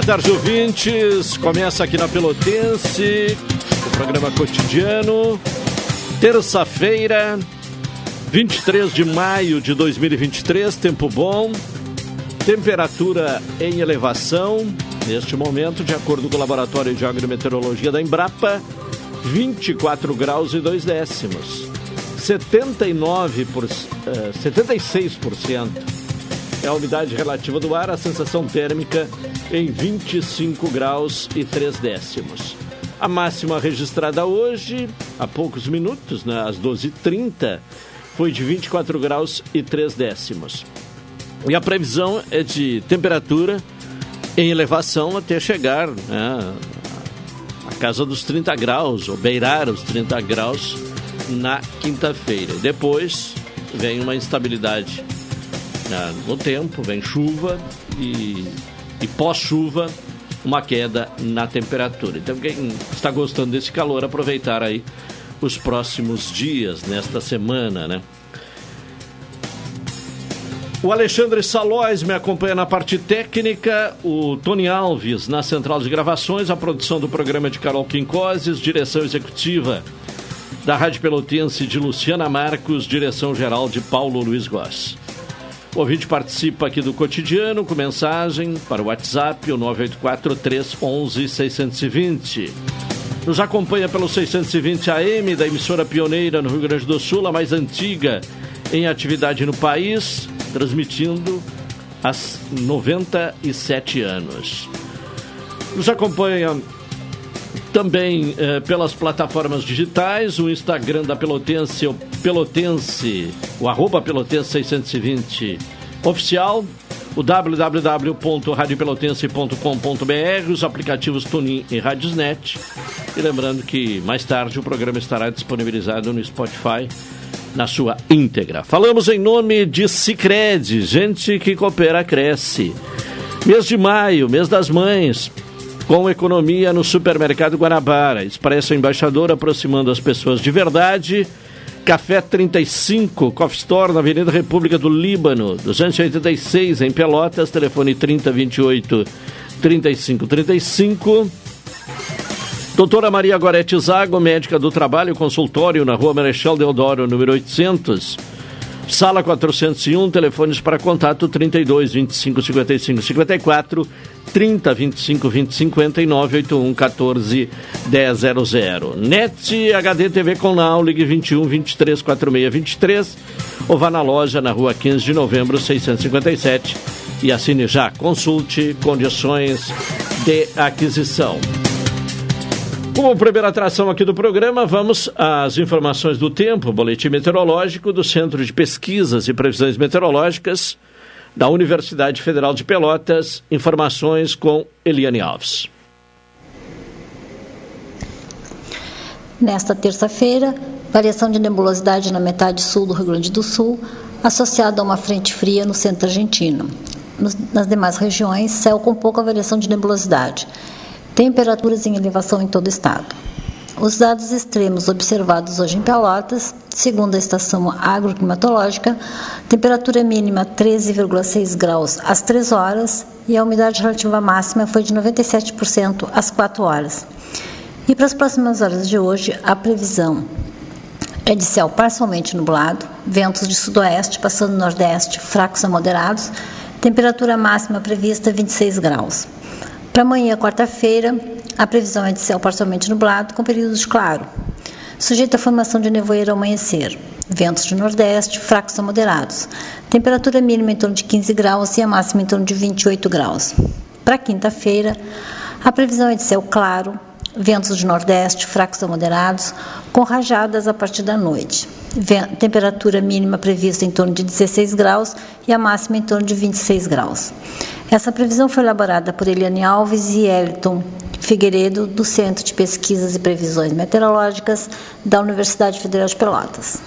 Boa tarde, ouvintes. Começa aqui na Pelotense, o programa cotidiano. Terça-feira, 23 de maio de 2023, tempo bom. Temperatura em elevação, neste momento, de acordo com o Laboratório de Agrometeorologia da Embrapa, 24 graus e 2 décimos. 79 por, uh, 76% é a umidade relativa do ar, a sensação térmica em 25 graus e 3 décimos. A máxima registrada hoje, há poucos minutos, né, às 12h30, foi de 24 graus e 3 décimos. E a previsão é de temperatura em elevação até chegar né, a casa dos 30 graus, ou beirar os 30 graus na quinta-feira. Depois vem uma instabilidade né, no tempo, vem chuva e, e pós-chuva uma queda na temperatura. Então quem está gostando desse calor, aproveitar aí os próximos dias, nesta semana, né? O Alexandre Salóis me acompanha na parte técnica, o Tony Alves na central de gravações, a produção do programa de Carol Quincoses, direção executiva da Rádio Pelotense de Luciana Marcos, direção geral de Paulo Luiz Goss. O ouvinte participa aqui do cotidiano com mensagem para o WhatsApp, o 984 311 620. Nos acompanha pelo 620 AM da emissora pioneira no Rio Grande do Sul, a mais antiga em atividade no país, transmitindo há 97 anos. Nos acompanha também eh, pelas plataformas digitais, o Instagram da Pelotense, o Pelotense, o arroba Pelotense 620 oficial, o www.radiopelotense.com.br, os aplicativos Tunin e Radiosnet. E lembrando que mais tarde o programa estará disponibilizado no Spotify na sua íntegra. Falamos em nome de Cicred, gente que coopera cresce. Mês de maio, mês das mães com economia no supermercado Guanabara. Expresso Embaixador aproximando as pessoas de verdade. Café 35, Coffee Store, na Avenida República do Líbano, 286 em Pelotas, telefone 3028 3535. Doutora Maria Gorete Zago, médica do trabalho, consultório na rua Marechal Deodoro, número 800. Sala 401, telefones para contato 32 25 55 54 30 25 20 59 81 14 1000. NET HD TV com Now, ligue 21 23 46 23 ou vá na loja na rua 15 de novembro 657 e assine já. Consulte condições de aquisição. Como primeira atração aqui do programa, vamos às informações do tempo, boletim meteorológico do Centro de Pesquisas e Previsões Meteorológicas da Universidade Federal de Pelotas. Informações com Eliane Alves. Nesta terça-feira, variação de nebulosidade na metade sul do Rio Grande do Sul, associada a uma frente fria no centro argentino. nas demais regiões, céu com pouca variação de nebulosidade. Temperaturas em elevação em todo o estado. Os dados extremos observados hoje em Pelotas, segundo a estação agroclimatológica, temperatura mínima 13,6 graus às 3 horas e a umidade relativa máxima foi de 97% às 4 horas. E para as próximas horas de hoje, a previsão é de céu parcialmente nublado, ventos de sudoeste passando nordeste fracos a moderados, temperatura máxima prevista 26 graus. Para amanhã, quarta-feira, a previsão é de céu parcialmente nublado, com períodos claro, sujeito à formação de nevoeiro ao amanhecer. Ventos de nordeste, fracos a moderados. Temperatura mínima em torno de 15 graus e a máxima em torno de 28 graus. Para quinta-feira, a previsão é de céu claro, ventos de nordeste fracos a moderados, com rajadas a partir da noite. Temperatura mínima prevista em torno de 16 graus e a máxima em torno de 26 graus. Essa previsão foi elaborada por Eliane Alves e Elton Figueiredo, do Centro de Pesquisas e Previsões Meteorológicas da Universidade Federal de Pelotas.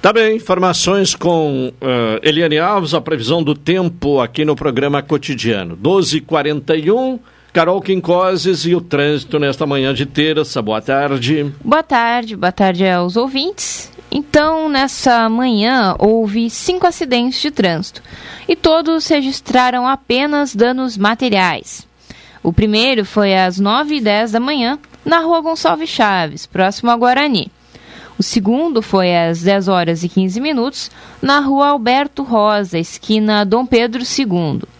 Tá bem, informações com uh, Eliane Alves, a previsão do tempo aqui no programa cotidiano. 12h41. Carol Quincoses e o trânsito nesta manhã de terça. Boa tarde. Boa tarde, boa tarde aos ouvintes. Então, nessa manhã, houve cinco acidentes de trânsito e todos registraram apenas danos materiais. O primeiro foi às 9h10 da manhã, na rua Gonçalves Chaves, próximo a Guarani. O segundo foi às 10 horas e 15 minutos, na rua Alberto Rosa, esquina Dom Pedro II.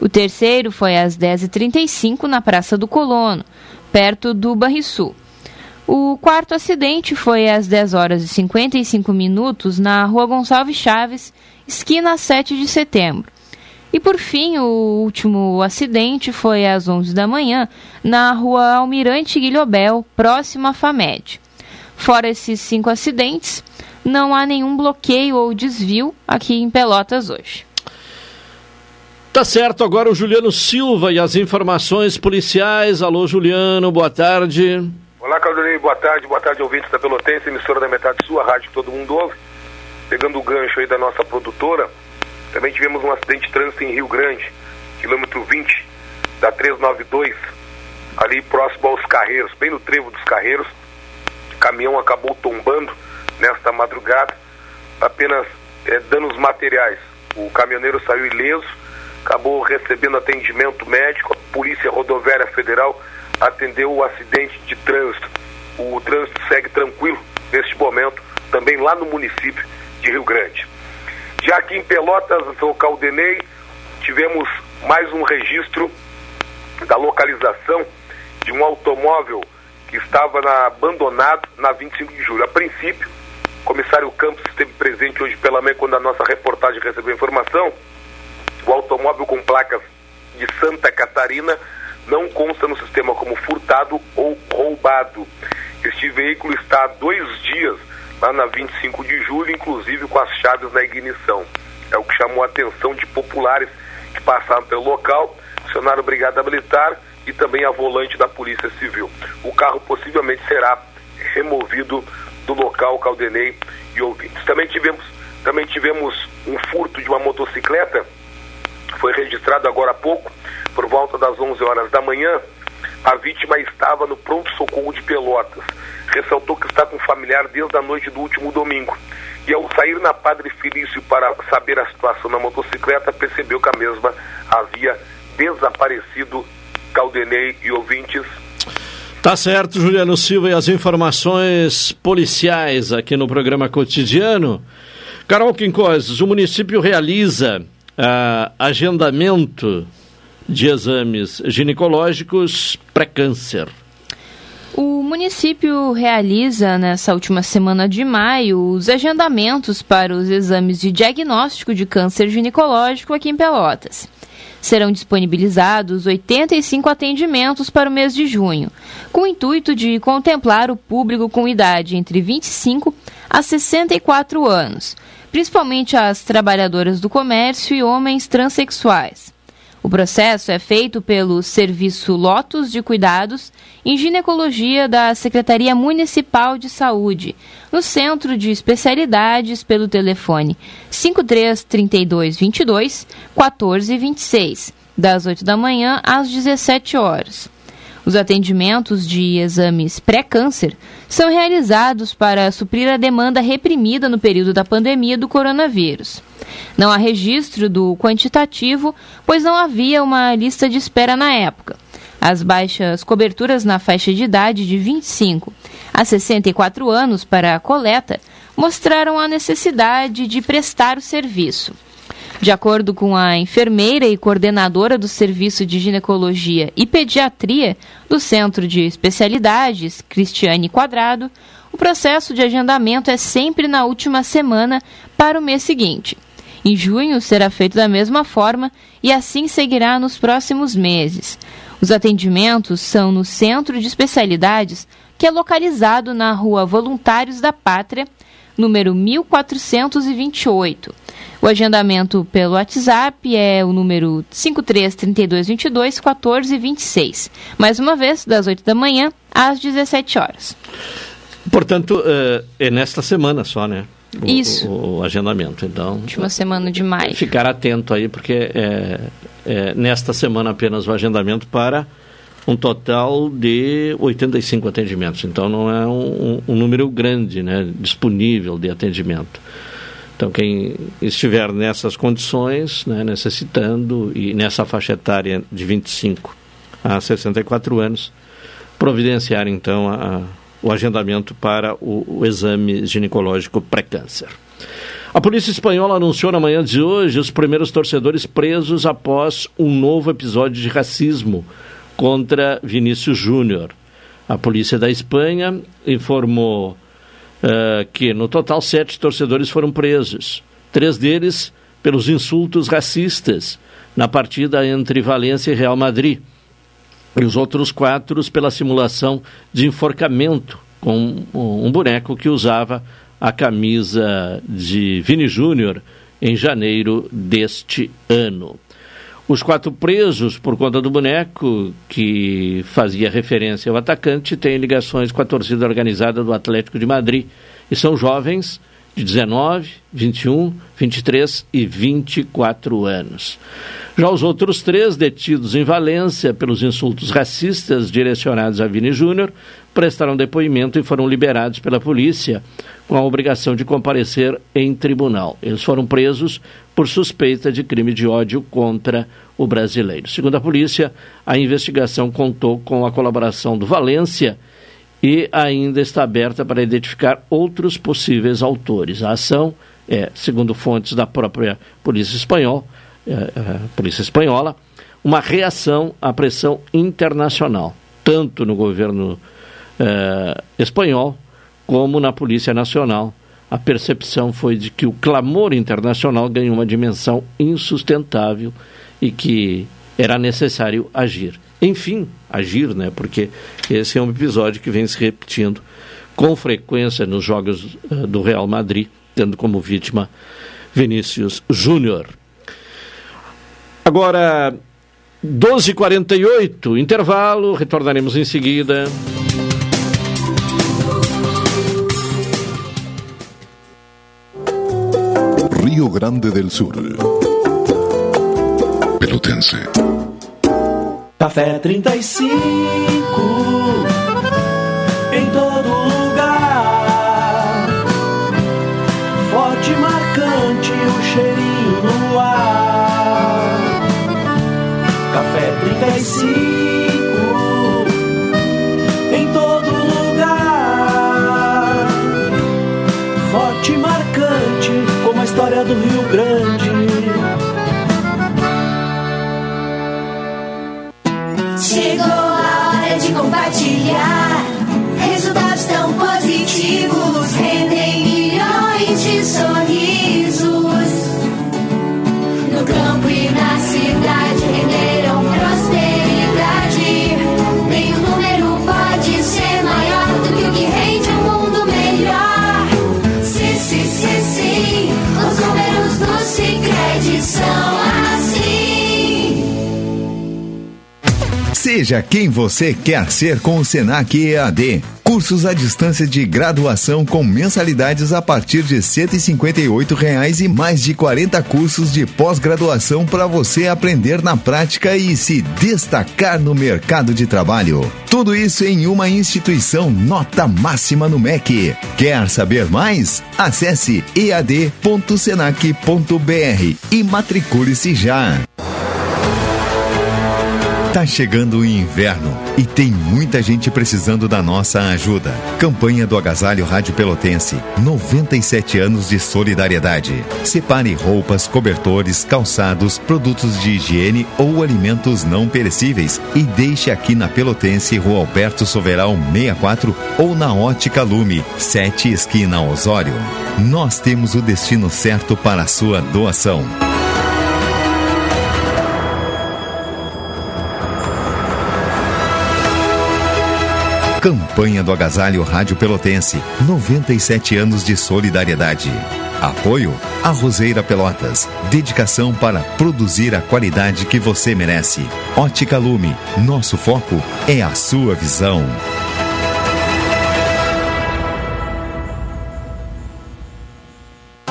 O terceiro foi às 10h35 na Praça do Colono, perto do Barrisul. O quarto acidente foi às 10 horas e 55 minutos na Rua Gonçalves Chaves, esquina 7 de setembro. E por fim, o último acidente foi às 11 da manhã na Rua Almirante Guilhobel, próximo à FAMED. Fora esses cinco acidentes, não há nenhum bloqueio ou desvio aqui em Pelotas hoje. Tá certo, agora o Juliano Silva e as informações policiais. Alô, Juliano, boa tarde. Olá, Claudinei, boa tarde, boa tarde, ouvintes da Pelotense, emissora da Metade Sul, a rádio que todo mundo ouve. Pegando o gancho aí da nossa produtora, também tivemos um acidente de trânsito em Rio Grande, quilômetro 20 da 392, ali próximo aos Carreiros, bem no trevo dos Carreiros. O caminhão acabou tombando nesta madrugada, apenas é, danos materiais. O caminhoneiro saiu ileso, acabou recebendo atendimento médico, a Polícia Rodoviária Federal atendeu o acidente de trânsito. O trânsito segue tranquilo neste momento, também lá no município de Rio Grande. Já aqui em Pelotas, no Caldenei, tivemos mais um registro da localização de um automóvel que estava na, abandonado na 25 de julho. A princípio, o comissário Campos esteve presente hoje pela manhã quando a nossa reportagem recebeu a informação o automóvel com placas de Santa Catarina não consta no sistema como furtado ou roubado. Este veículo está há dois dias lá na 25 de julho, inclusive com as chaves na ignição. É o que chamou a atenção de populares que passaram pelo local, acionaram Brigada Militar e também a volante da Polícia Civil. O carro possivelmente será removido do local, Caldenei e ouvintes. Também tivemos, também tivemos um furto de uma motocicleta foi registrado agora há pouco, por volta das 11 horas da manhã. A vítima estava no pronto-socorro de Pelotas. Ressaltou que está com familiar desde a noite do último domingo. E ao sair na Padre Felício para saber a situação na motocicleta, percebeu que a mesma havia desaparecido. Caldenei e ouvintes. Tá certo, Juliano Silva, e as informações policiais aqui no programa cotidiano. Carol Quincoses, o município realiza uh, agendamento de exames ginecológicos pré-câncer. O município realiza nessa última semana de maio os agendamentos para os exames de diagnóstico de câncer ginecológico aqui em Pelotas. Serão disponibilizados 85 atendimentos para o mês de junho, com o intuito de contemplar o público com idade entre 25 a 64 anos, principalmente as trabalhadoras do comércio e homens transexuais. O processo é feito pelo Serviço Lotus de Cuidados em Ginecologia da Secretaria Municipal de Saúde, no Centro de Especialidades pelo telefone 533222 1426, das 8 da manhã às 17 horas. Os atendimentos de exames pré-câncer são realizados para suprir a demanda reprimida no período da pandemia do coronavírus. Não há registro do quantitativo, pois não havia uma lista de espera na época. As baixas coberturas na faixa de idade de 25 a 64 anos para a coleta mostraram a necessidade de prestar o serviço. De acordo com a enfermeira e coordenadora do Serviço de Ginecologia e Pediatria do Centro de Especialidades, Cristiane Quadrado, o processo de agendamento é sempre na última semana para o mês seguinte. Em junho será feito da mesma forma e assim seguirá nos próximos meses. Os atendimentos são no Centro de Especialidades, que é localizado na Rua Voluntários da Pátria, número 1428. O agendamento pelo WhatsApp é o número 533222 1426. Mais uma vez, das 8 da manhã às 17 horas. Portanto, eh, é nesta semana só, né? O, Isso. O, o, agendamento. Então, última semana de maio. Ficar atento aí, porque é, é, nesta semana apenas o agendamento para um total de 85 atendimentos. Então, não é um, um número grande né, disponível de atendimento. Então, quem estiver nessas condições, né, necessitando, e nessa faixa etária de 25 a 64 anos, providenciar, então, a, o agendamento para o, o exame ginecológico pré-câncer. A polícia espanhola anunciou na manhã de hoje os primeiros torcedores presos após um novo episódio de racismo contra Vinícius Júnior. A polícia da Espanha informou uh, que no total sete torcedores foram presos, três deles pelos insultos racistas na partida entre Valência e Real Madrid, e os outros quatro pela simulação de enforcamento com um boneco que usava a camisa de Vini Júnior em janeiro deste ano. Os quatro presos por conta do boneco, que fazia referência ao atacante, têm ligações com a torcida organizada do Atlético de Madrid e são jovens de 19, 21, 23 e 24 anos. Já os outros três, detidos em Valência pelos insultos racistas direcionados a Vini Júnior, prestaram depoimento e foram liberados pela polícia com a obrigação de comparecer em tribunal. Eles foram presos por suspeita de crime de ódio contra o brasileiro. Segundo a polícia, a investigação contou com a colaboração do Valência e ainda está aberta para identificar outros possíveis autores. A ação é, segundo fontes da própria polícia espanhola, é, é, polícia espanhola, uma reação à pressão internacional, tanto no governo é, espanhol como na polícia nacional a percepção foi de que o clamor internacional ganhou uma dimensão insustentável e que era necessário agir. Enfim, agir, né? Porque esse é um episódio que vem se repetindo com frequência nos jogos uh, do Real Madrid, tendo como vítima Vinícius Júnior. Agora, 12h48, intervalo, retornaremos em seguida. Rio Grande del Sur. Pelotense. Café 35 em todo lugar. Forte e marcante o cheirinho no ar. Café 35 compartilhar Seja quem você quer ser com o Senac EAD. Cursos à distância de graduação com mensalidades a partir de 158 reais e mais de 40 cursos de pós-graduação para você aprender na prática e se destacar no mercado de trabalho. Tudo isso em uma instituição nota máxima no MEC. Quer saber mais? Acesse ead.senac.br e matricule-se já. Tá chegando o inverno e tem muita gente precisando da nossa ajuda. Campanha do Agasalho Rádio Pelotense. 97 anos de solidariedade. Separe roupas, cobertores, calçados, produtos de higiene ou alimentos não perecíveis e deixe aqui na Pelotense, Rua Alberto Soveral 64 ou na Ótica Lume, 7 esquina Osório. Nós temos o destino certo para a sua doação. Campanha do Agasalho Rádio Pelotense. 97 anos de solidariedade. Apoio a Roseira Pelotas. Dedicação para produzir a qualidade que você merece. Ótica Lume. Nosso foco é a sua visão.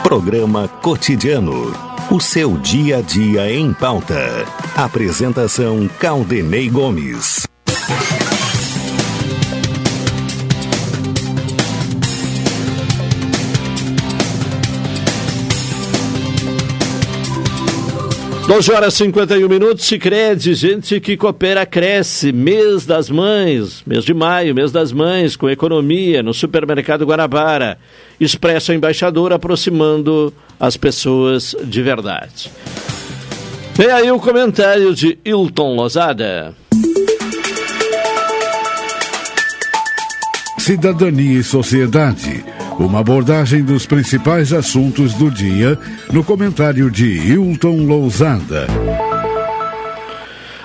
Programa Cotidiano. O seu dia a dia em pauta. Apresentação Caldenei Gomes. Doze horas e 51 minutos, Sicredi, gente que coopera cresce, mês das mães, mês de maio, mês das mães, com economia, no supermercado Guanabara, Expresso Embaixador, aproximando as pessoas de verdade. Vem aí o comentário de Hilton Lozada. Cidadania e Sociedade. Uma abordagem dos principais assuntos do dia no comentário de Hilton Lousada.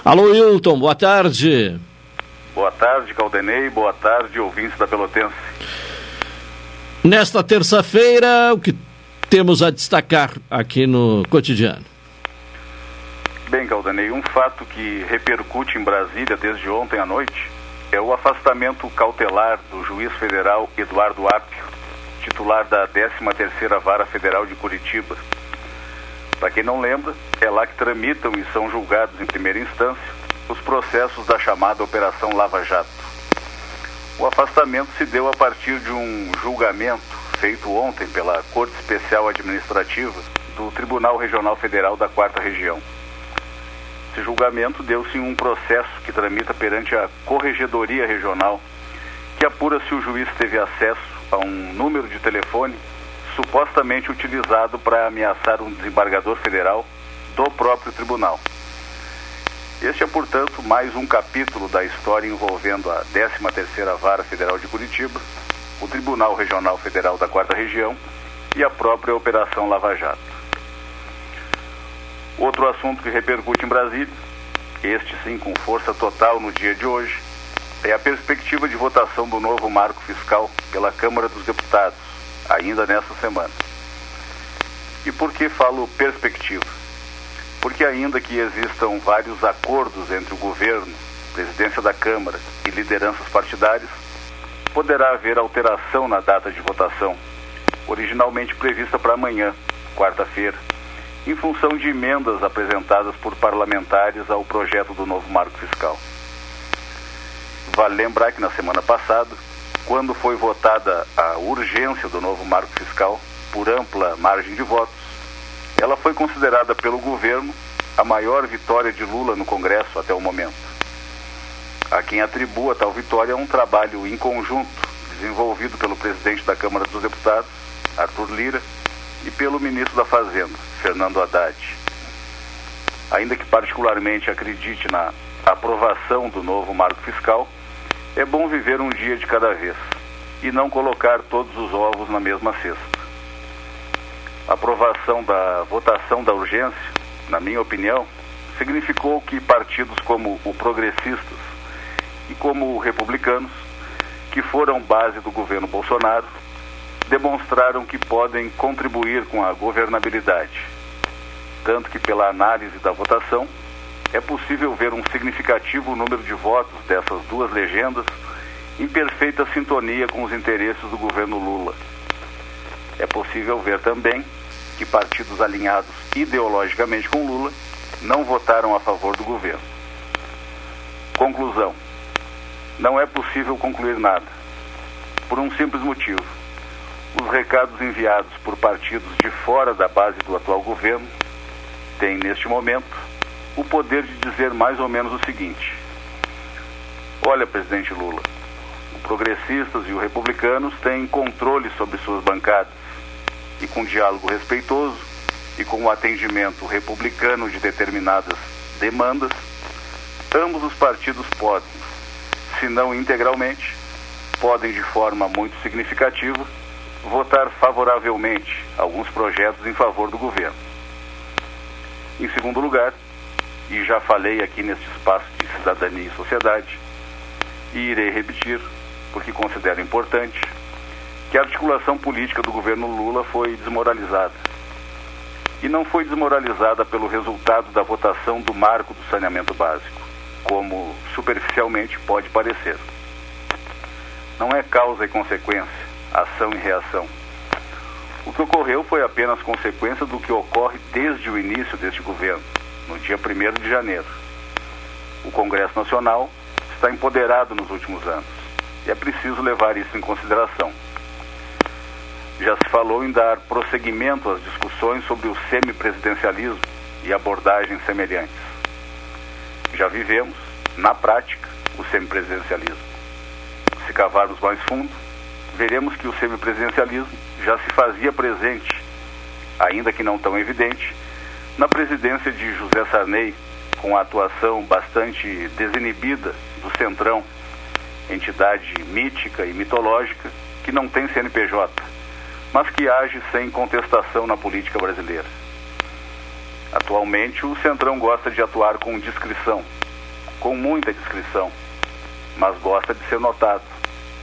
Alô, Hilton, boa tarde. Boa tarde, Caldenei. Boa tarde, ouvintes da Pelotense. Nesta terça-feira, o que temos a destacar aqui no cotidiano? Bem, Caldenei, um fato que repercute em Brasília desde ontem à noite é o afastamento cautelar do juiz federal Eduardo Apio, titular da 13ª Vara Federal de Curitiba. Para quem não lembra, é lá que tramitam e são julgados em primeira instância os processos da chamada Operação Lava Jato. O afastamento se deu a partir de um julgamento feito ontem pela Corte Especial Administrativa do Tribunal Regional Federal da Quarta Região. Esse julgamento deu-se em um processo que tramita perante a Corregedoria Regional, que apura se o juiz teve acesso a um número de telefone supostamente utilizado para ameaçar um desembargador federal do próprio tribunal. Este é, portanto, mais um capítulo da história envolvendo a 13ª Vara Federal de Curitiba, o Tribunal Regional Federal da Quarta Região e a própria Operação Lava Jato. Outro assunto que repercute em Brasília, este sim com força total no dia de hoje, é a perspectiva de votação do novo marco fiscal pela Câmara dos Deputados, ainda nesta semana. E por que falo perspectiva? Porque, ainda que existam vários acordos entre o governo, presidência da Câmara e lideranças partidárias, poderá haver alteração na data de votação, originalmente prevista para amanhã, quarta-feira, em função de emendas apresentadas por parlamentares ao projeto do novo marco fiscal. Vale lembrar que na semana passada, quando foi votada a urgência do novo marco fiscal por ampla margem de votos, ela foi considerada pelo governo a maior vitória de Lula no Congresso até o momento. A quem atribua tal vitória é um trabalho em conjunto desenvolvido pelo presidente da Câmara dos Deputados, Arthur Lira, e pelo ministro da Fazenda, Fernando Haddad. Ainda que particularmente acredite na aprovação do novo marco fiscal, é bom viver um dia de cada vez e não colocar todos os ovos na mesma cesta. A aprovação da votação da urgência, na minha opinião, significou que partidos como o Progressistas e como o Republicanos, que foram base do governo Bolsonaro, demonstraram que podem contribuir com a governabilidade. Tanto que, pela análise da votação, é possível ver um significativo número de votos dessas duas legendas em perfeita sintonia com os interesses do governo Lula. É possível ver também que partidos alinhados ideologicamente com Lula não votaram a favor do governo. Conclusão: não é possível concluir nada, por um simples motivo. Os recados enviados por partidos de fora da base do atual governo têm, neste momento, o poder de dizer mais ou menos o seguinte: Olha, presidente Lula, os progressistas e os republicanos têm controle sobre suas bancadas e com diálogo respeitoso e com o atendimento republicano de determinadas demandas, ambos os partidos podem, se não integralmente, podem de forma muito significativa votar favoravelmente alguns projetos em favor do governo. Em segundo lugar, e já falei aqui neste espaço de cidadania e sociedade, e irei repetir, porque considero importante, que a articulação política do governo Lula foi desmoralizada. E não foi desmoralizada pelo resultado da votação do marco do saneamento básico, como superficialmente pode parecer. Não é causa e consequência, ação e reação. O que ocorreu foi apenas consequência do que ocorre desde o início deste governo, no dia 1 de janeiro. O Congresso Nacional está empoderado nos últimos anos e é preciso levar isso em consideração. Já se falou em dar prosseguimento às discussões sobre o semipresidencialismo e abordagens semelhantes. Já vivemos, na prática, o semipresidencialismo. Se cavarmos mais fundo, veremos que o semipresidencialismo já se fazia presente, ainda que não tão evidente, na presidência de José Sarney, com a atuação bastante desinibida do Centrão, entidade mítica e mitológica que não tem CNPJ, mas que age sem contestação na política brasileira. Atualmente, o Centrão gosta de atuar com discrição, com muita discrição, mas gosta de ser notado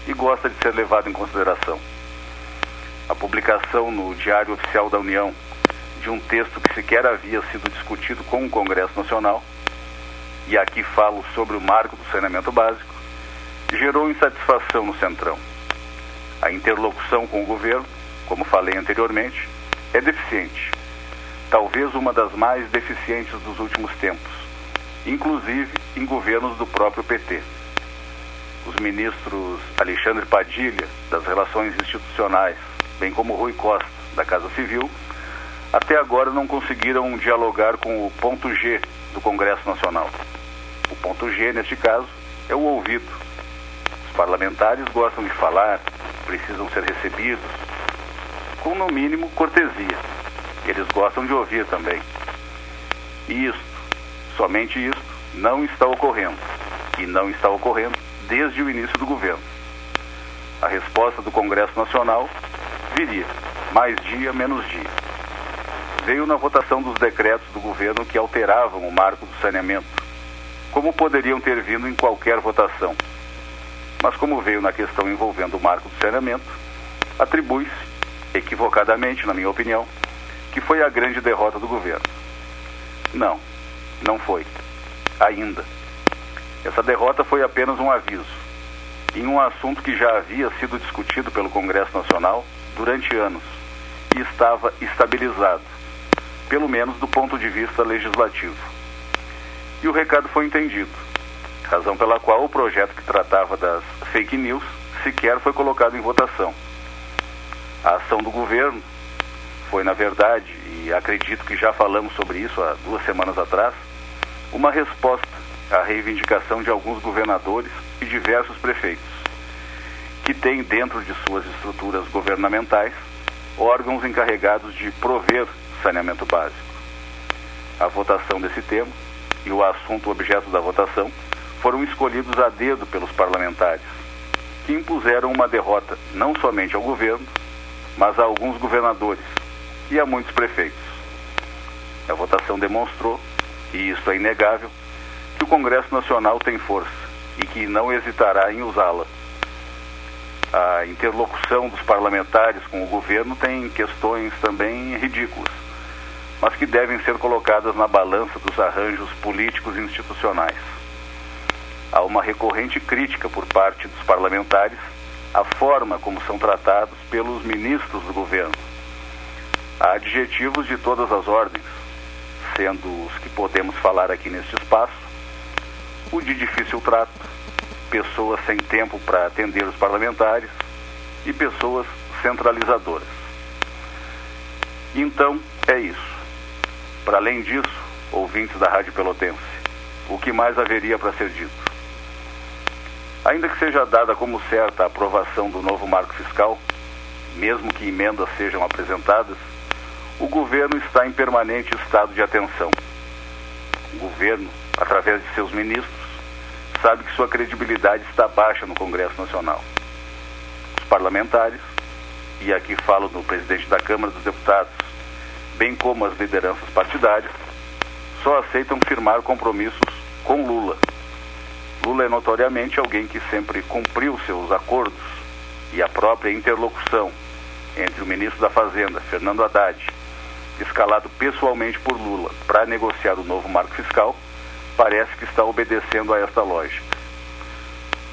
e gosta de ser levado em consideração. A publicação no Diário Oficial da União de um texto que sequer havia sido discutido com o Congresso Nacional, e aqui falo sobre o marco do saneamento básico, gerou insatisfação no Centrão. A interlocução com o governo, como falei anteriormente, é deficiente. Talvez uma das mais deficientes dos últimos tempos, inclusive em governos do próprio PT. Os ministros Alexandre Padilha, das Relações Institucionais, bem como Rui Costa, da Casa Civil, até agora não conseguiram dialogar com o ponto G do Congresso Nacional. O ponto G, neste caso, é o ouvido. Os parlamentares gostam de falar, precisam ser recebidos, com no mínimo cortesia. Eles gostam de ouvir também. E isto, somente isto, não está ocorrendo. E não está ocorrendo desde o início do governo. A resposta do Congresso Nacional viria, mais dia, menos dia. Veio na votação dos decretos do governo que alteravam o marco do saneamento, como poderiam ter vindo em qualquer votação. Mas como veio na questão envolvendo o marco do saneamento, atribui-se, equivocadamente, na minha opinião, que foi a grande derrota do governo. Não, não foi. Ainda. Essa derrota foi apenas um aviso, em um assunto que já havia sido discutido pelo Congresso Nacional durante anos e estava estabilizado, pelo menos do ponto de vista legislativo. E o recado foi entendido, razão pela qual o projeto que tratava das fake news sequer foi colocado em votação. A ação do governo foi, na verdade, e acredito que já falamos sobre isso há duas semanas atrás, uma resposta à reivindicação de alguns governadores e diversos prefeitos, que têm dentro de suas estruturas governamentais órgãos encarregados de prover saneamento básico. A votação desse tema e o assunto objeto da votação foram escolhidos a dedo pelos parlamentares, que impuseram uma derrota não somente ao governo, mas a alguns governadores e a muitos prefeitos. A votação demonstrou, e isso é inegável, que o Congresso Nacional tem força e que não hesitará em usá-la. A interlocução dos parlamentares com o governo tem questões também ridículas, mas que devem ser colocadas na balança dos arranjos políticos e institucionais. Há uma recorrente crítica por parte dos parlamentares à forma como são tratados pelos ministros do governo. Há adjetivos de todas as ordens, sendo os que podemos falar aqui neste espaço, o de difícil trato, pessoas sem tempo para atender os parlamentares e pessoas centralizadoras. Então, é isso. Para além disso, ouvintes da Rádio Pelotense, o que mais haveria para ser dito? Ainda que seja dada como certa a aprovação do novo marco fiscal, mesmo que emendas sejam apresentadas, o governo está em permanente estado de atenção. O governo, através de seus ministros, sabe que sua credibilidade está baixa no Congresso Nacional. Os parlamentares, e aqui falo do presidente da Câmara dos Deputados, bem como as lideranças partidárias, só aceitam firmar compromissos com Lula. Lula é notoriamente alguém que sempre cumpriu seus acordos e a própria interlocução entre o ministro da Fazenda, Fernando Haddad, escalado pessoalmente por Lula para negociar o novo marco fiscal, parece que está obedecendo a esta lógica.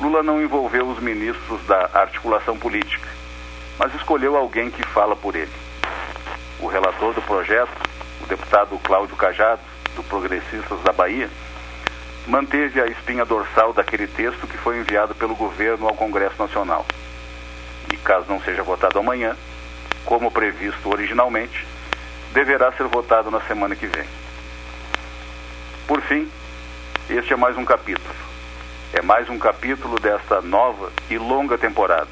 Lula não envolveu os ministros da articulação política, mas escolheu alguém que fala por ele. O relator do projeto, o deputado Cláudio Cajado, do Progressistas da Bahia, manteve a espinha dorsal daquele texto que foi enviado pelo governo ao Congresso Nacional. E caso não seja votado amanhã, como previsto originalmente, deverá ser votado na semana que vem. Por fim, este é mais um capítulo. É mais um capítulo desta nova e longa temporada,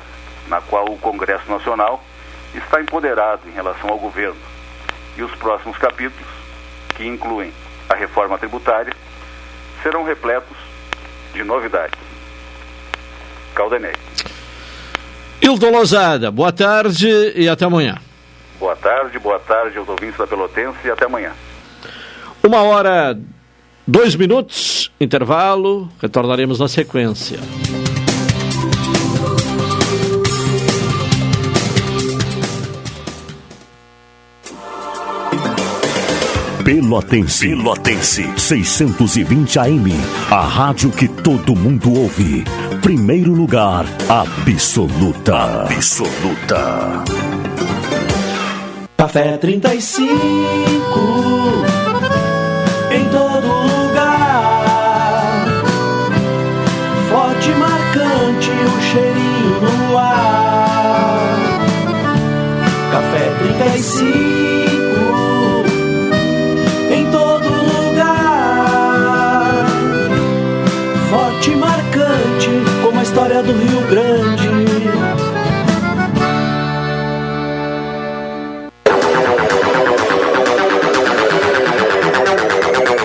na qual o Congresso Nacional está empoderado em relação ao governo. E os próximos capítulos, que incluem a reforma tributária, serão repletos de novidades. Caldenei. Hilton Lozada, boa tarde e até amanhã. Boa tarde, boa tarde aos ouvintes da Pelotense e até amanhã. Uma hora, dois minutos, intervalo, retornaremos na sequência. Pelotense. Pelotense. 620 AM. A rádio que todo mundo ouve. Primeiro lugar, absoluta. Absoluta. Café 35 em todo lugar. Forte marcante o cheirinho no ar. Café 35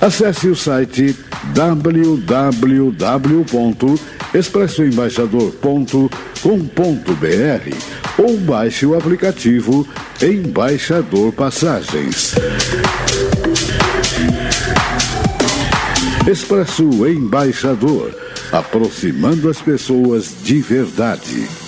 Acesse o site www.expressoembaixador.com.br ou baixe o aplicativo Embaixador Passagens. Expresso Embaixador, aproximando as pessoas de verdade.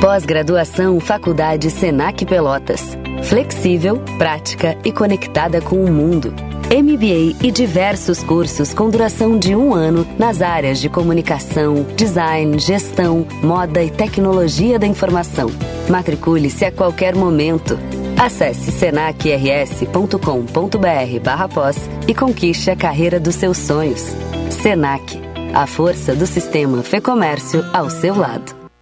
Pós-graduação Faculdade Senac Pelotas. Flexível, prática e conectada com o mundo. MBA e diversos cursos com duração de um ano nas áreas de comunicação, design, gestão, moda e tecnologia da informação. Matricule-se a qualquer momento. Acesse senacrs.com.br barra pós e conquiste a carreira dos seus sonhos. Senac, a força do sistema Fê Comércio ao seu lado.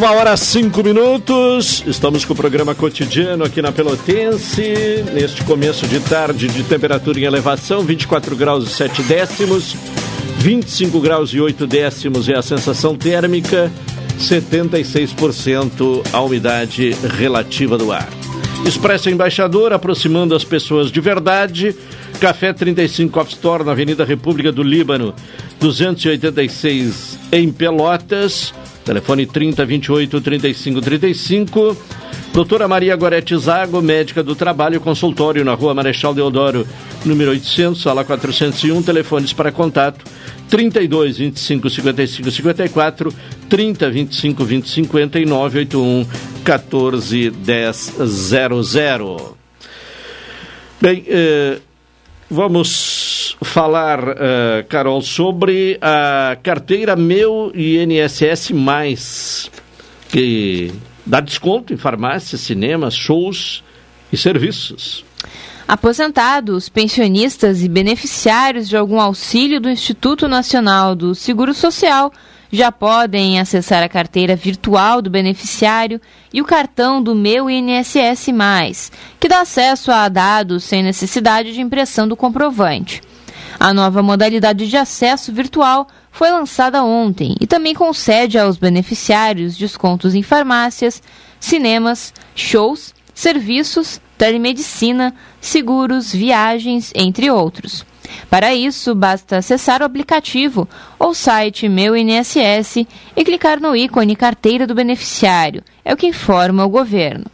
Uma hora cinco minutos, estamos com o programa cotidiano aqui na Pelotense, neste começo de tarde de temperatura em elevação, 24 graus e 7 décimos, 25 graus e 8 décimos é a sensação térmica, 76% a umidade relativa do ar. Expresso Embaixador, aproximando as pessoas de verdade, Café 35 Off Store na Avenida República do Líbano, 286 em Pelotas. Telefone 3028 3535. Doutora Maria Gorete Zago, médica do trabalho, consultório na Rua Marechal Deodoro, número 800, sala 401. Telefones para contato 32 25 55 54, 30 25 20 50 e 981 14 10 00. Bem, eh, vamos falar, uh, Carol, sobre a carteira Meu INSS que dá desconto em farmácias, cinemas, shows e serviços. Aposentados, pensionistas e beneficiários de algum auxílio do Instituto Nacional do Seguro Social já podem acessar a carteira virtual do beneficiário e o cartão do Meu INSS, que dá acesso a dados sem necessidade de impressão do comprovante. A nova modalidade de acesso virtual foi lançada ontem e também concede aos beneficiários descontos em farmácias, cinemas, shows, serviços, telemedicina, seguros, viagens, entre outros. Para isso, basta acessar o aplicativo ou site Meu INSS e clicar no ícone Carteira do Beneficiário, é o que informa o governo.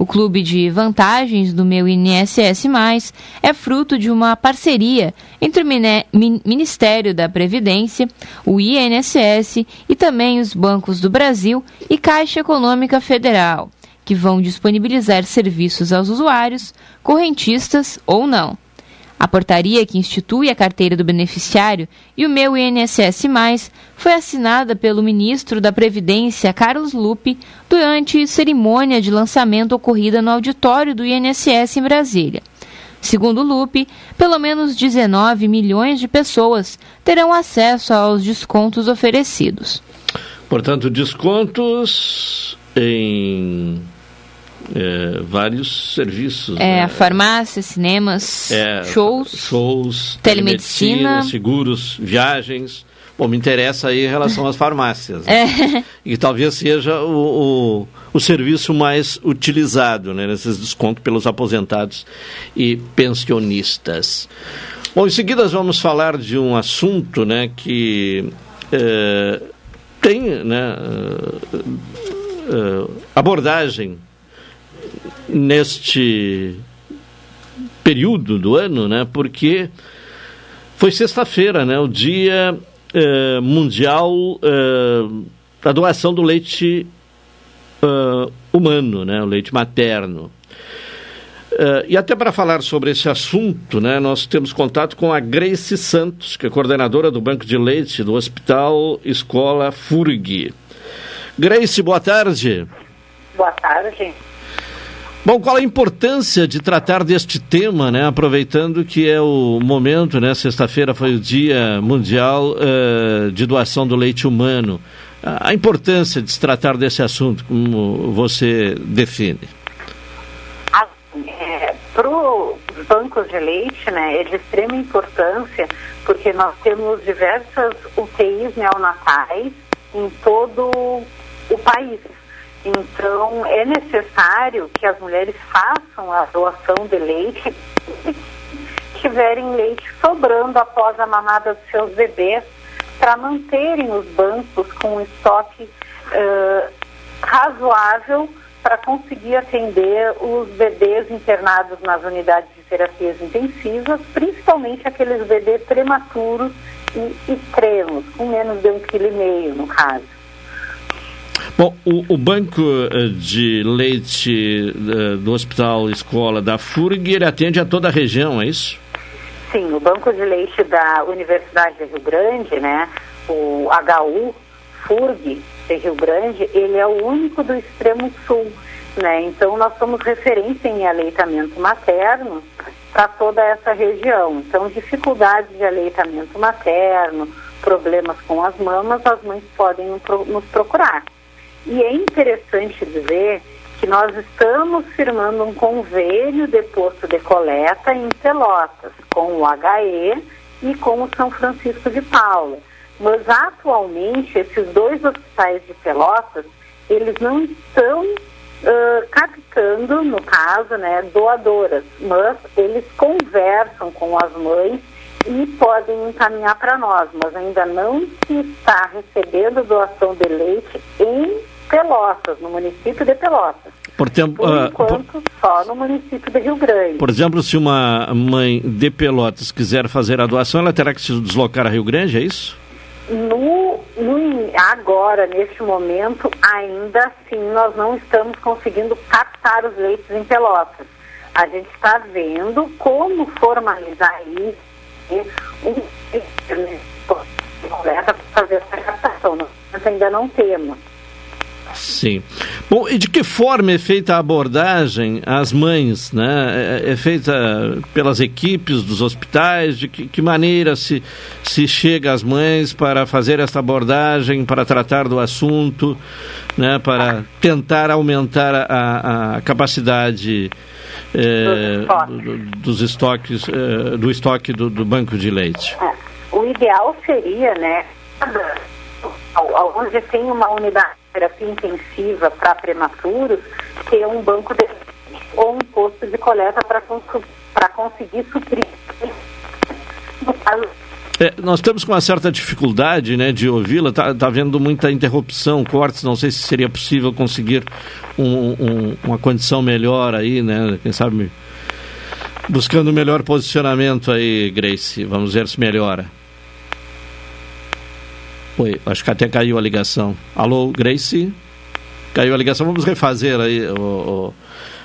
O clube de vantagens do Meu INSS Mais é fruto de uma parceria entre o Ministério da Previdência, o INSS e também os bancos do Brasil e Caixa Econômica Federal, que vão disponibilizar serviços aos usuários, correntistas ou não. A portaria que institui a carteira do beneficiário e o meu INSS Mais foi assinada pelo ministro da Previdência, Carlos Lupe, durante cerimônia de lançamento ocorrida no auditório do INSS em Brasília. Segundo Lupe, pelo menos 19 milhões de pessoas terão acesso aos descontos oferecidos. Portanto, descontos em é, vários serviços. É, né? farmácia, cinemas, é, shows, shows, telemedicina, telemedicina, seguros, viagens. Bom, me interessa aí em relação às farmácias. Né? É. E talvez seja o, o, o, serviço mais utilizado, né, nesses descontos pelos aposentados e pensionistas. Bom, em seguida vamos falar de um assunto né, que é, tem né, abordagem neste período do ano, né? Porque foi sexta-feira, né? O dia eh, mundial eh, da doação do leite uh, humano, né? O leite materno. Uh, e até para falar sobre esse assunto, né, nós temos contato com a Grace Santos, que é coordenadora do Banco de Leite do Hospital Escola FURG. Grace, boa tarde. Boa tarde. Bom, qual a importância de tratar deste tema, né? Aproveitando que é o momento, né? Sexta-feira foi o Dia Mundial uh, de Doação do Leite Humano. A importância de se tratar desse assunto, como você define? É, Para os bancos de leite, né, é de extrema importância, porque nós temos diversas UTIs neonatais em todo o país. Então, é necessário que as mulheres façam a doação de leite tiverem leite sobrando após a mamada dos seus bebês, para manterem os bancos com um estoque uh, razoável para conseguir atender os bebês internados nas unidades de terapias intensivas, principalmente aqueles bebês prematuros e extremos, com menos de um quilo e meio no caso. Bom, o, o, banco eh, de leite uh, do Hospital Escola da FURG, ele atende a toda a região, é isso? Sim, o banco de leite da Universidade de Rio Grande, né, o HU FURG de Rio Grande, ele é o único do extremo sul, né, então nós somos referência em aleitamento materno para toda essa região. Então, dificuldades de aleitamento materno, problemas com as mamas, as mães podem nos procurar. E é interessante dizer que nós estamos firmando um convênio de posto de coleta em Pelotas, com o HE e com o São Francisco de Paula. Mas atualmente esses dois hospitais de Pelotas, eles não estão uh, captando, no caso, né, doadoras, mas eles conversam com as mães e podem encaminhar para nós, mas ainda não se está recebendo doação de leite em Pelotas, no município de Pelotas. Por, tempo, por uh, enquanto, por, só no município de Rio Grande. Por exemplo, se uma mãe de Pelotas quiser fazer a doação, ela terá que se deslocar a Rio Grande, é isso? No, no, agora, neste momento, ainda assim, nós não estamos conseguindo captar os leitos em Pelotas. A gente está vendo como formalizar isso, um para fazer essa captação. Nós ainda não temos. Sim. Bom, e de que forma é feita a abordagem às mães? Né? É, é feita pelas equipes dos hospitais? De que, que, maneira se, se chega às mães para fazer essa abordagem, para tratar do assunto, né? para tentar aumentar a, a capacidade é, do, dos estoques, é, do estoque do, do banco de leite? É, o ideal seria, né, onde tem uma unidade terapia intensiva para prematuros ter um banco de ou um posto de coleta para conseguir suprir. É, nós estamos com uma certa dificuldade né, de ouvi-la, está tá havendo muita interrupção, cortes, não sei se seria possível conseguir um, um, uma condição melhor aí, né? Quem sabe buscando um melhor posicionamento aí, Grace. Vamos ver se melhora. Oi, acho que até caiu a ligação. Alô, Grace? Caiu a ligação. Vamos refazer aí, o, o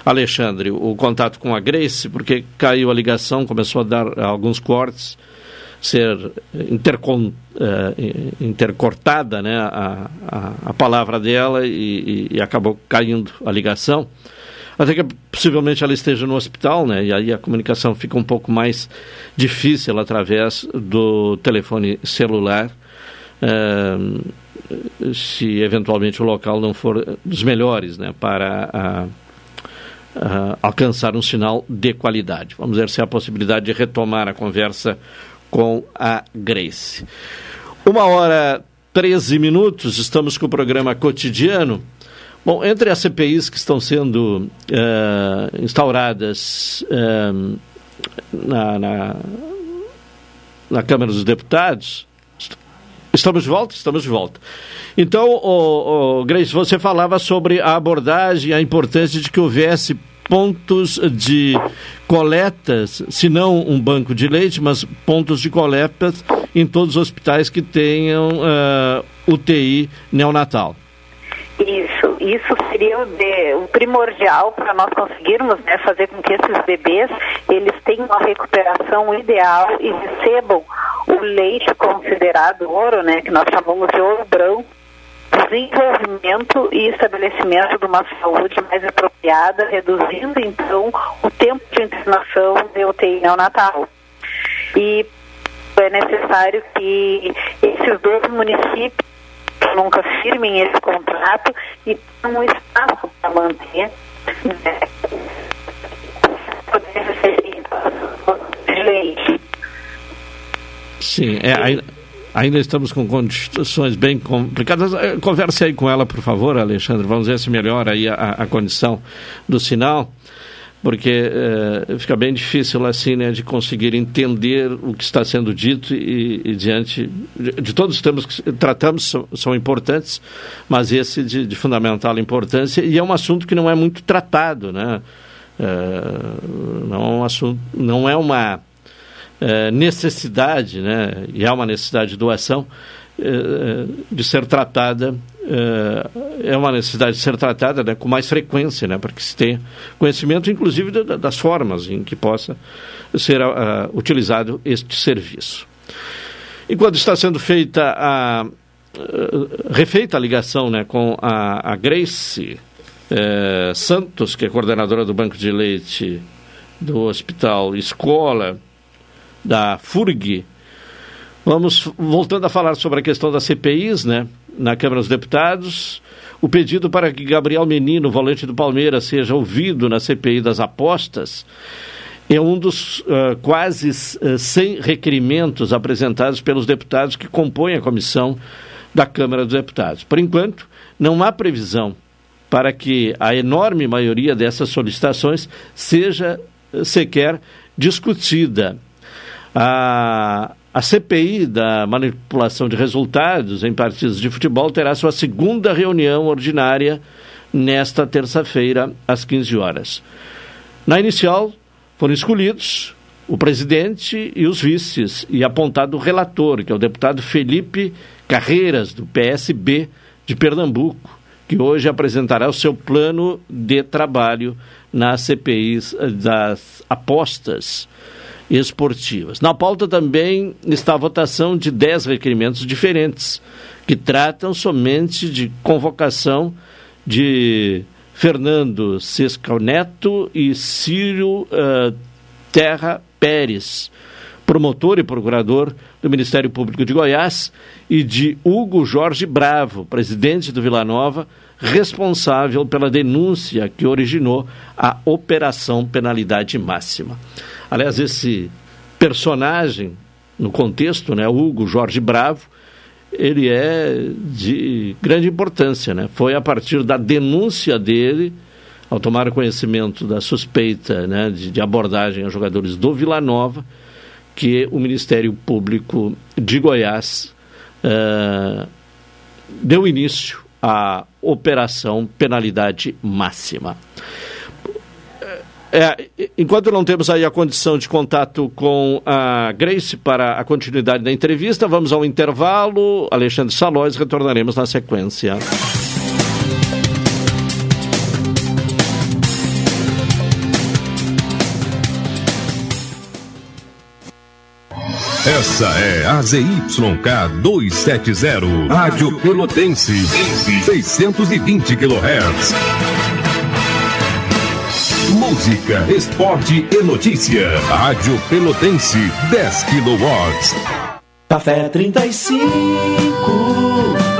Alexandre, o contato com a Grace, porque caiu a ligação, começou a dar alguns cortes, ser intercon, uh, intercortada né, a, a, a, palavra dela e, e acabou caindo a ligação até que possivelmente ela esteja no hospital, né? E aí a comunicação fica um pouco mais difícil através do telefone celular se eventualmente o local não for dos melhores né, para a, a alcançar um sinal de qualidade. Vamos ver se há a possibilidade de retomar a conversa com a Grace. Uma hora 13 minutos, estamos com o programa cotidiano. Bom, entre as CPIs que estão sendo uh, instauradas uh, na, na, na Câmara dos Deputados, Estamos de volta? Estamos de volta. Então, o, o Grace, você falava sobre a abordagem, a importância de que houvesse pontos de coletas, se não um banco de leite, mas pontos de coletas em todos os hospitais que tenham uh, eh, UTI neonatal. Isso, seria o, de, o primordial para nós conseguirmos né, fazer com que esses bebês eles tenham uma recuperação ideal e recebam o leite considerado ouro, né, que nós chamamos de ouro branco, desenvolvimento e estabelecimento de uma saúde mais apropriada, reduzindo então o tempo de internação de UTI neonatal. E é necessário que esses dois municípios nunca firmem esse contrato e tenham um espaço para manter né. Sim, é, ainda, estamos com condições bem complicadas. É, converse aí com ela, por favor, Alexandre. Vamos ver se melhora aí a, a condição do sinal, porque é, fica bem difícil assim, né, de conseguir entender o que está sendo dito e, e diante de, de, todos os temas que tratamos são, são importantes, mas esse de, de, fundamental importância e é um assunto que não é muito tratado, né? É, não é um assunto, não é uma é, necessidade, né, e há uma necessidade de doação, é, de ser tratada, é, é uma necessidade de ser tratada né, com mais frequência, né, para que se tenha conhecimento, inclusive, da, das formas em que possa ser uh, utilizado este serviço. Enquanto está sendo feita a, uh, refeita a ligação né, com a, a Grace uh, Santos, que é coordenadora do Banco de Leite do Hospital Escola, da FURG. Vamos voltando a falar sobre a questão das CPIs, né? Na Câmara dos Deputados, o pedido para que Gabriel Menino, volante do Palmeiras, seja ouvido na CPI das apostas é um dos uh, quase uh, 100 requerimentos apresentados pelos deputados que compõem a comissão da Câmara dos Deputados. Por enquanto, não há previsão para que a enorme maioria dessas solicitações seja uh, sequer discutida. A, a CPI da manipulação de resultados em partidos de futebol terá sua segunda reunião ordinária nesta terça-feira, às 15 horas. Na inicial, foram escolhidos o presidente e os vices, e apontado o relator, que é o deputado Felipe Carreiras, do PSB de Pernambuco, que hoje apresentará o seu plano de trabalho nas CPIs das apostas esportivas. Na pauta também está a votação de dez requerimentos diferentes, que tratam somente de convocação de Fernando Sescal Neto e Círio uh, Terra Pérez, promotor e procurador do Ministério Público de Goiás, e de Hugo Jorge Bravo, presidente do Vila Nova, responsável pela denúncia que originou a Operação Penalidade Máxima. Aliás, esse personagem, no contexto, né, Hugo Jorge Bravo, ele é de grande importância. Né? Foi a partir da denúncia dele, ao tomar conhecimento da suspeita né, de, de abordagem a jogadores do Vila Nova, que o Ministério Público de Goiás uh, deu início à Operação Penalidade Máxima. É, enquanto não temos aí a condição de contato com a Grace para a continuidade da entrevista, vamos ao intervalo. Alexandre Salóis, retornaremos na sequência. Essa é a ZYK 270, Rádio Pelotense, 620 kHz. Música, esporte e notícia. Rádio Pelotense, 10 kW. Café 35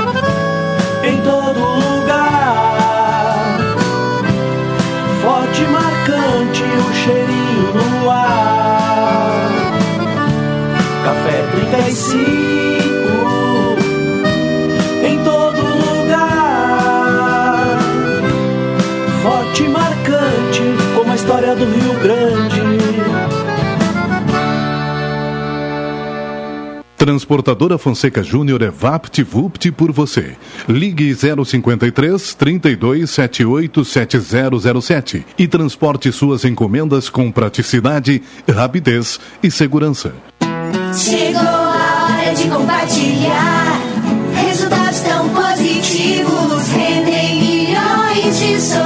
do Rio Grande. Transportadora Fonseca Júnior é VaptVupt por você. Ligue 053 3278 7007 e transporte suas encomendas com praticidade, rapidez e segurança. Chegou a hora de compartilhar. Resultados tão positivos rendem milhões de sorrisos.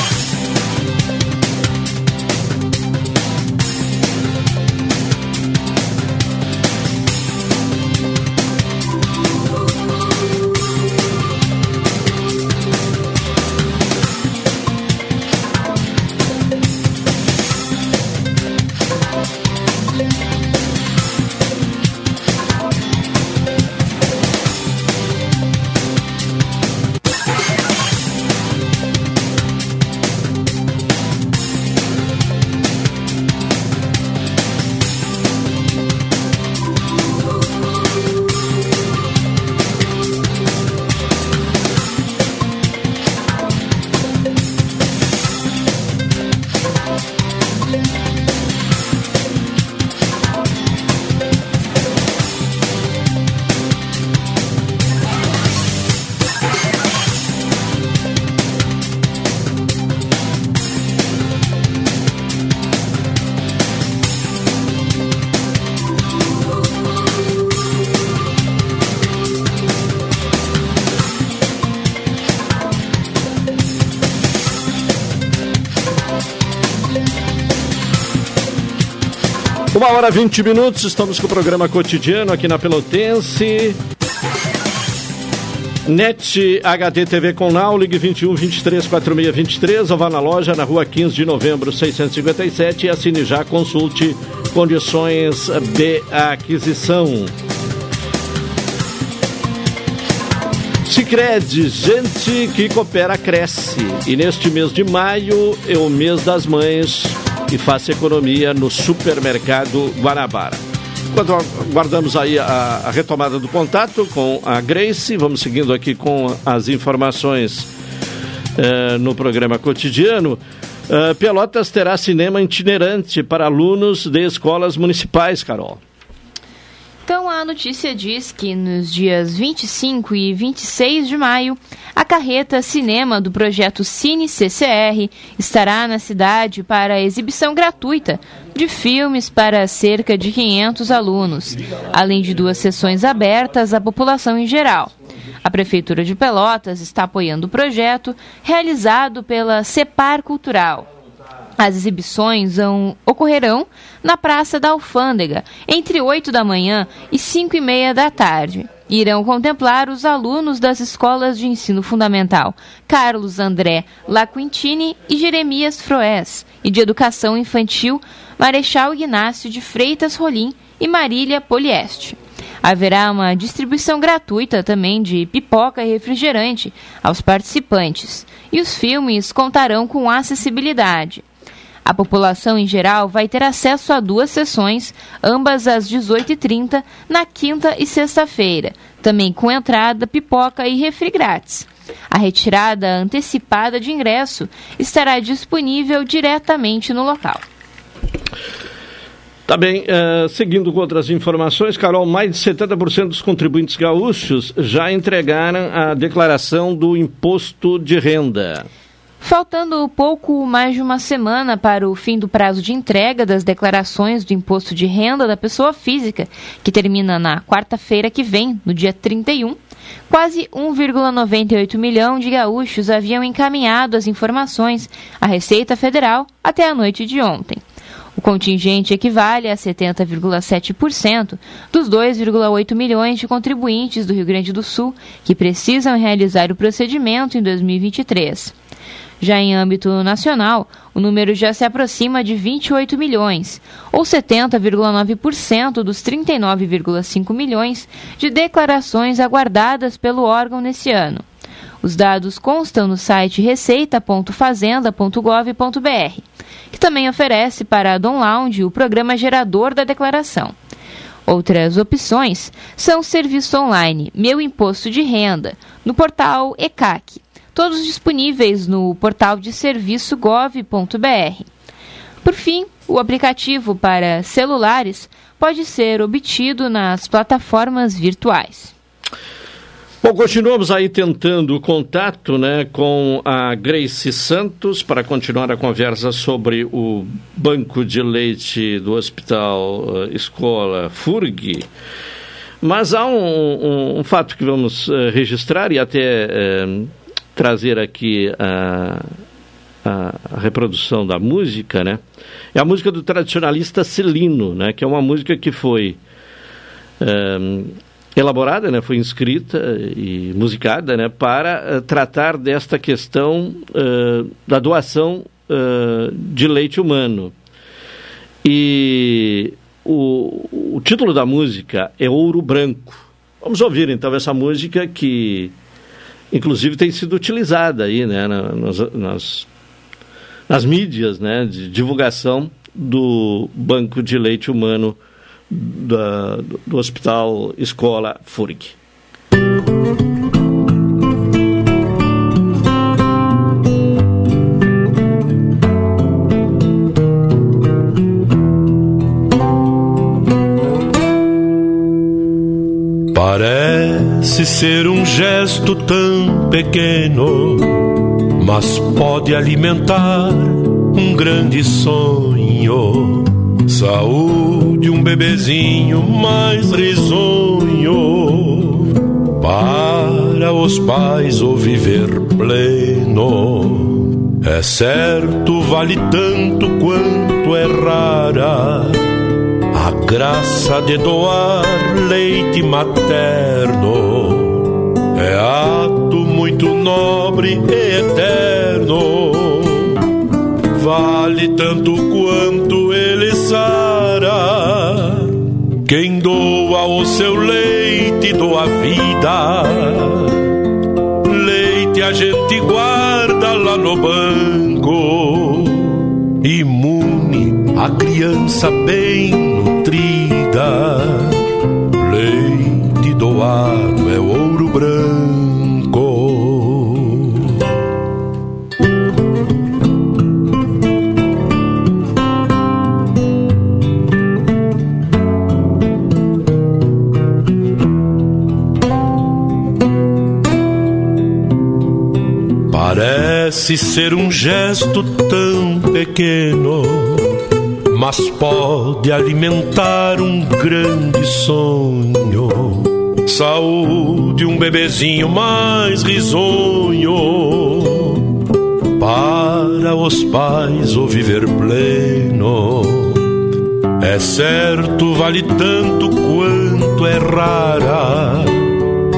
20 minutos, estamos com o programa cotidiano aqui na Pelotense. NET HD TV com Now, ligue 21 23 46 23 ou vá na loja na rua 15 de novembro 657 e assine já, consulte condições de aquisição. Sicredi, gente que coopera cresce. E neste mês de maio é o mês das mães e faça economia no supermercado Guanabara. Enquanto aguardamos aí a, a, retomada do contato com a Grace, vamos seguindo aqui com as informações eh, no programa cotidiano. Uh, Pelotas terá cinema itinerante para alunos de escolas municipais, Carol. Então a notícia diz que nos dias 25 e 26 de maio, a carreta cinema do projeto Cine CCR estará na cidade para exibição gratuita de filmes para cerca de 500 alunos, além de duas sessões abertas à população em geral. A Prefeitura de Pelotas está apoiando o projeto realizado pela Cepar Cultural. As exibições ocorrerão na Praça da Alfândega, entre 8 da manhã e 5 e meia da tarde. Irão contemplar os alunos das escolas de ensino fundamental Carlos André Laquintini e Jeremias Froes, e de educação infantil Marechal Ignácio de Freitas Rolim e Marília Polieste. Haverá uma distribuição gratuita também de pipoca e refrigerante aos participantes, e os filmes contarão com acessibilidade. A população em geral vai ter acesso a duas sessões, ambas às 18h30, na quinta e sexta-feira, também com entrada, pipoca e refri grátis. A retirada antecipada de ingresso estará disponível diretamente no local. Tá bem, uh, seguindo com outras informações, Carol, mais de 70% dos contribuintes gaúchos já entregaram a declaração do imposto de renda. Faltando pouco mais de uma semana para o fim do prazo de entrega das declarações do imposto de renda da pessoa física, que termina na quarta-feira que vem, no dia 31, quase 1,98 milhão de gaúchos haviam encaminhado as informações à Receita Federal até a noite de ontem. O contingente equivale a 70,7% dos 2,8 milhões de contribuintes do Rio Grande do Sul que precisam realizar o procedimento em 2023. Já em âmbito nacional, o número já se aproxima de 28 milhões, ou 70,9% dos 39,5 milhões de declarações aguardadas pelo órgão nesse ano. Os dados constam no site receita.fazenda.gov.br, que também oferece para a Lounge o programa gerador da declaração. Outras opções são o serviço online Meu Imposto de Renda, no portal ECAC, todos disponíveis no portal de serviço gov.br. Por fim, o aplicativo para celulares pode ser obtido nas plataformas virtuais. Bom, continuamos aí tentando o contato né, com a Grace Santos para continuar a conversa sobre o banco de leite do Hospital uh, Escola FURG. Mas há um, um, um fato que vamos uh, registrar e até uh, trazer aqui a, a, reprodução da música, né? É a música do tradicionalista Celino, né? Que é uma música que foi um, elaborada, né? Foi inscrita e musicada, né? Para uh, tratar desta questão uh, da doação uh, de leite humano. E o, o título da música é Ouro Branco. Vamos ouvir então essa música que inclusive tem sido utilizada aí, né, nas, nas, nas mídias, né, de divulgação do Banco de Leite Humano da, do Hospital Escola FURG. Parece ser um gesto tão pequeno, mas pode alimentar um grande sonho. Saúde, um bebezinho mais risonho. Para os pais o viver pleno. É certo, vale tanto quanto é rara graça de doar leite materno é ato muito nobre e eterno. Vale tanto quanto ele sara. Quem doa o seu leite doa vida. Leite a gente guarda lá no banco. Imune a criança bem nutrida. Leite doado branco. Parece ser um gesto tão pequeno, mas pode alimentar um grande sonho. Saúde, um bebezinho mais risonho. Para os pais, o viver pleno. É certo, vale tanto quanto é rara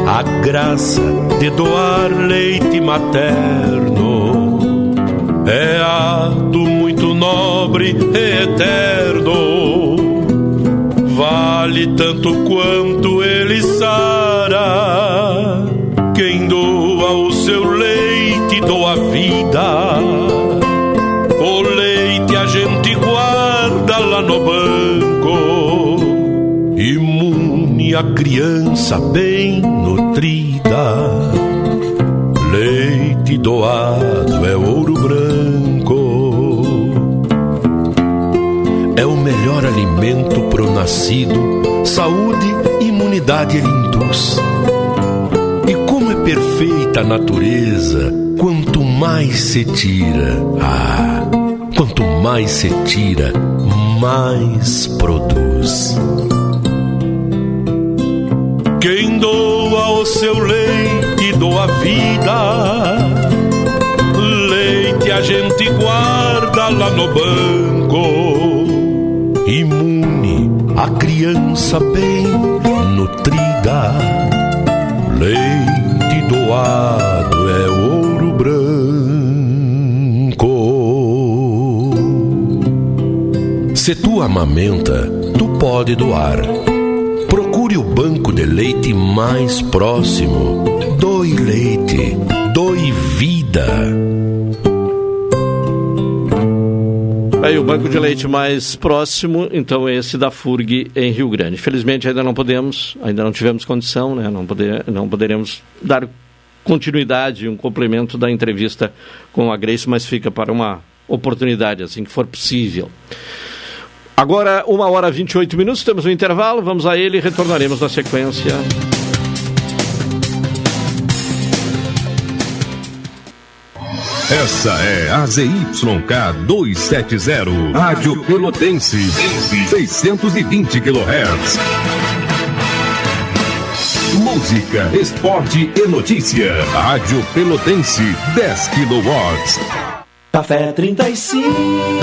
a graça de doar leite materno é ato muito nobre e eterno. Vale tanto quanto sara. Quem doa o seu leite doa vida. O leite a gente guarda lá no banco. Imune a criança bem nutrida. Leite doado é ouro branco. É o melhor alimento pro nascido. Saúde e imunidade ele induz. Perfeita natureza, quanto mais se tira, ah, quanto mais se tira, mais produz. Quem doa o seu leite doa vida. Leite a gente guarda lá no banco. Imune a criança bem nutrida. Leite doado é ouro branco. Se tu amamenta, tu pode doar. Procure o banco de leite mais próximo. Doe leite, doe vida. Aí o banco de leite mais próximo, então é esse da FURG em Rio Grande. Felizmente ainda não podemos, ainda não tivemos condição, né? não, poder, não poderemos dar continuidade, um complemento da entrevista com a Grace, mas fica para uma oportunidade, assim que for possível. Agora, uma hora e 28 minutos, temos um intervalo, vamos a ele e retornaremos na sequência. Essa é a ZYK 270, Rádio Pelotense, 620 kHz. Música, esporte e notícia. Rádio Pelotense, 10 kW. Café 35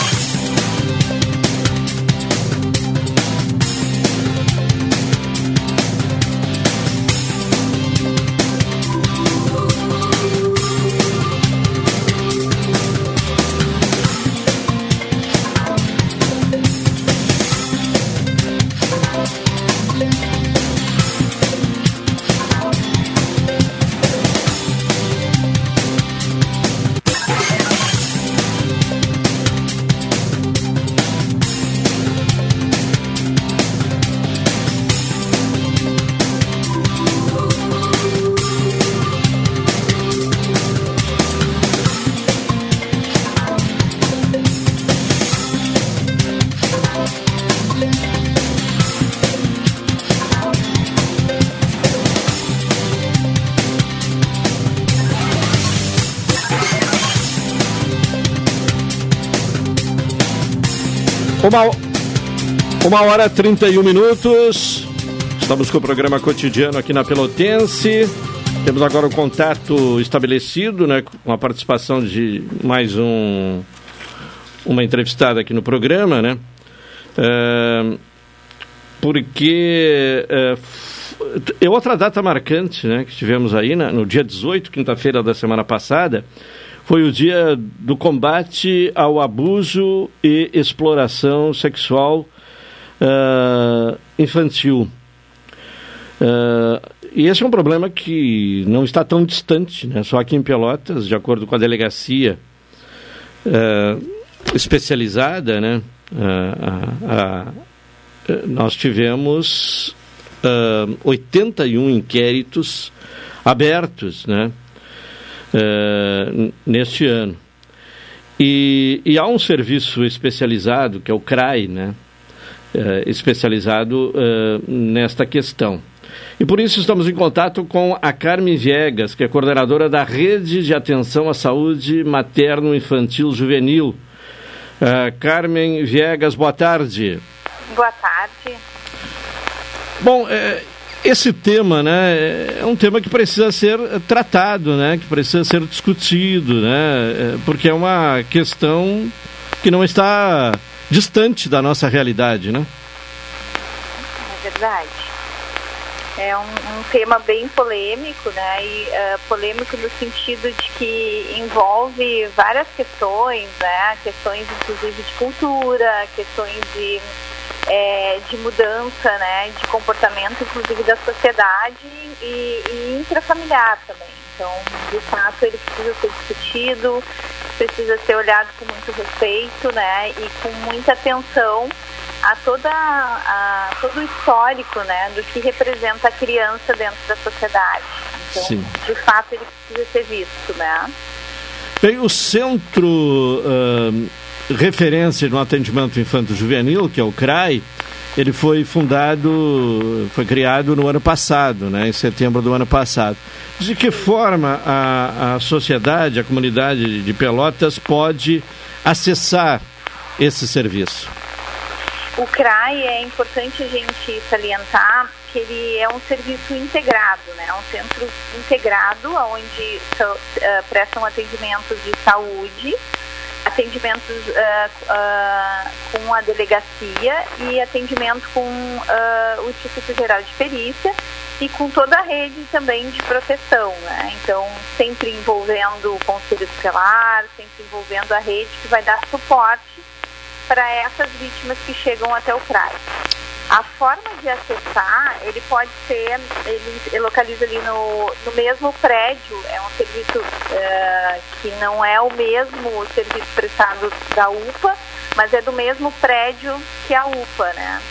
Uma hora e 31 minutos. Estamos com o programa cotidiano aqui na Pelotense. Temos agora o contato estabelecido, né, com a participação de mais um uma entrevistada aqui no programa, né? É, porque é, é, outra data marcante, né, que tivemos aí né, no dia 18, quinta-feira da semana passada, foi o dia do combate ao abuso e exploração sexual uh, infantil. Uh, e esse é um problema que não está tão distante, né? Só aqui em Pelotas, de acordo com a delegacia uh, especializada, né? nós tivemos 81 inquéritos abertos, né? neste ano. E, e, há um serviço especializado, que é o CRAI, né? Uh, especializado uh, nesta questão. E por isso estamos em contato com a Carmen Viegas, que é coordenadora da Rede de Atenção à Saúde Materno-Infantil Juvenil. Uh, Carmen Viegas, boa tarde. Boa tarde. Bom, esse tema, né, é um tema que precisa ser tratado, né, que precisa ser discutido, né, é, porque é uma questão que não está distante da nossa realidade, né? É verdade. É um, um tema bem polêmico, né, e uh, polêmico no sentido de que envolve várias questões, né, questões inclusive de cultura, questões de é, de mudança né, de comportamento, inclusive da sociedade e, e intrafamiliar também. Então, de fato, ele precisa ser discutido, precisa ser olhado com muito respeito né, e com muita atenção a, toda, a todo o histórico né, do que representa a criança dentro da sociedade. Então, Sim. de fato, ele precisa ser visto. Né? Bem, o centro. Uh referência no atendimento infanto-juvenil, que é o CRAI, ele foi fundado, foi criado no ano passado, né, em setembro do ano passado. De que forma a, a sociedade, a comunidade de Pelotas pode acessar esse serviço? O CRAI é importante a gente salientar que ele é um serviço integrado, né? É um centro integrado onde uh, prestam atendimentos de saúde, atendimentos uh, uh, com a delegacia e atendimento com uh, o Instituto Geral de Perícia e com toda a rede também de proteção, né? Então, sempre envolvendo o Conselho Tutelar, sempre envolvendo a rede que vai dar suporte para essas vítimas que chegam até o CRAI. A forma de acessar, ele pode ser, ele localiza ali no, no mesmo prédio, é um serviço uh, que não é o mesmo serviço prestado da UPA, mas é do mesmo prédio que a UPA, né?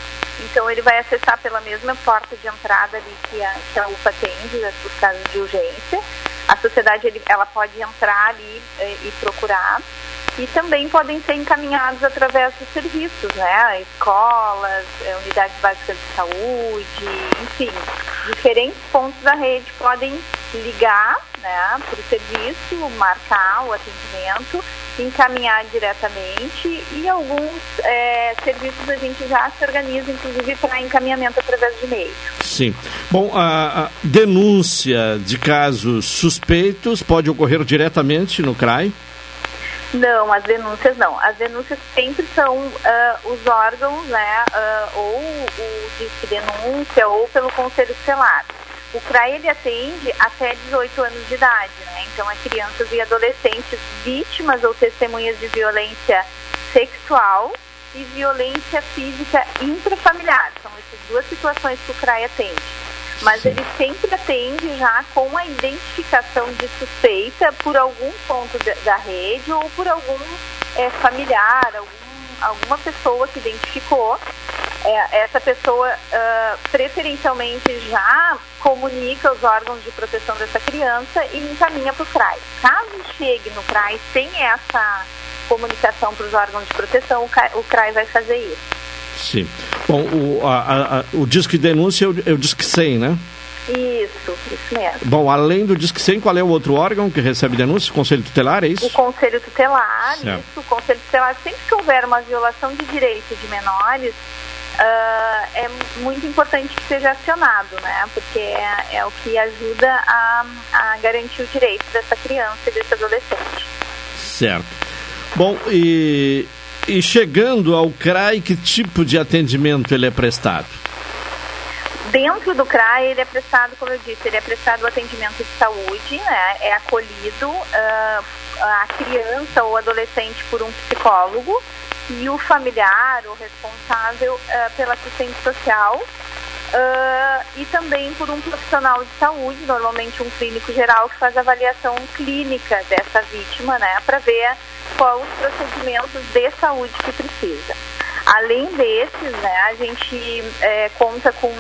Então ele vai acessar pela mesma porta de entrada ali que a, que a UPA atende, né, por casos de urgência. A sociedade ele, ela pode entrar ali e, e procurar e também podem ser encaminhados através dos serviços, né? Escolas, unidades básicas de saúde, enfim, diferentes pontos da rede podem ligar né, para o serviço, marcar o atendimento encaminhar diretamente e alguns é, serviços a gente já se organiza, inclusive para encaminhamento através de e-mail. Sim. Bom, a, a denúncia de casos suspeitos pode ocorrer diretamente no CRAI? Não, as denúncias não. As denúncias sempre são uh, os órgãos, né, uh, ou o Disque Denúncia ou pelo Conselho Tutelar. O CRAI ele atende até 18 anos de idade, né? Então é crianças e adolescentes vítimas ou testemunhas de violência sexual e violência física intrafamiliar. São essas duas situações que o CRAI atende. Mas ele sempre atende já com a identificação de suspeita por algum ponto da, da rede ou por algum é, familiar, algum, alguma pessoa que identificou. É, essa pessoa uh, preferencialmente já comunica os órgãos de proteção dessa criança e encaminha para o CRAI. Caso chegue no CRAI sem essa comunicação para os órgãos de proteção, o CRAI vai fazer isso. Sim. Bom, o, a, a, o Disque Denúncia é o, é o Disque 100, né? Isso, isso mesmo. Bom, além do Disque 100, qual é o outro órgão que recebe denúncia? O Conselho Tutelar, é isso? O Conselho Tutelar, Certo. isso. O Conselho Tutelar, sempre que houver uma violação de direito de menores, ah, é muito importante que seja acionado, né? Porque é, é o que ajuda a, a garantir o direito dessa criança e desse adolescente. Certo. Bom, e, e chegando ao CRAI, que tipo de atendimento ele é prestado? Dentro do CRAI, ele é prestado, como eu disse, ele é prestado o atendimento de saúde, né? É acolhido ah, a criança ou adolescente por um psicólogo e o familiar, o responsável ah, pela assistente social ah, e também por um profissional de saúde, normalmente um clínico geral que faz avaliação clínica dessa vítima, né? Para ver qual os procedimentos de saúde que precisa. Além desses, né, a gente é, conta com,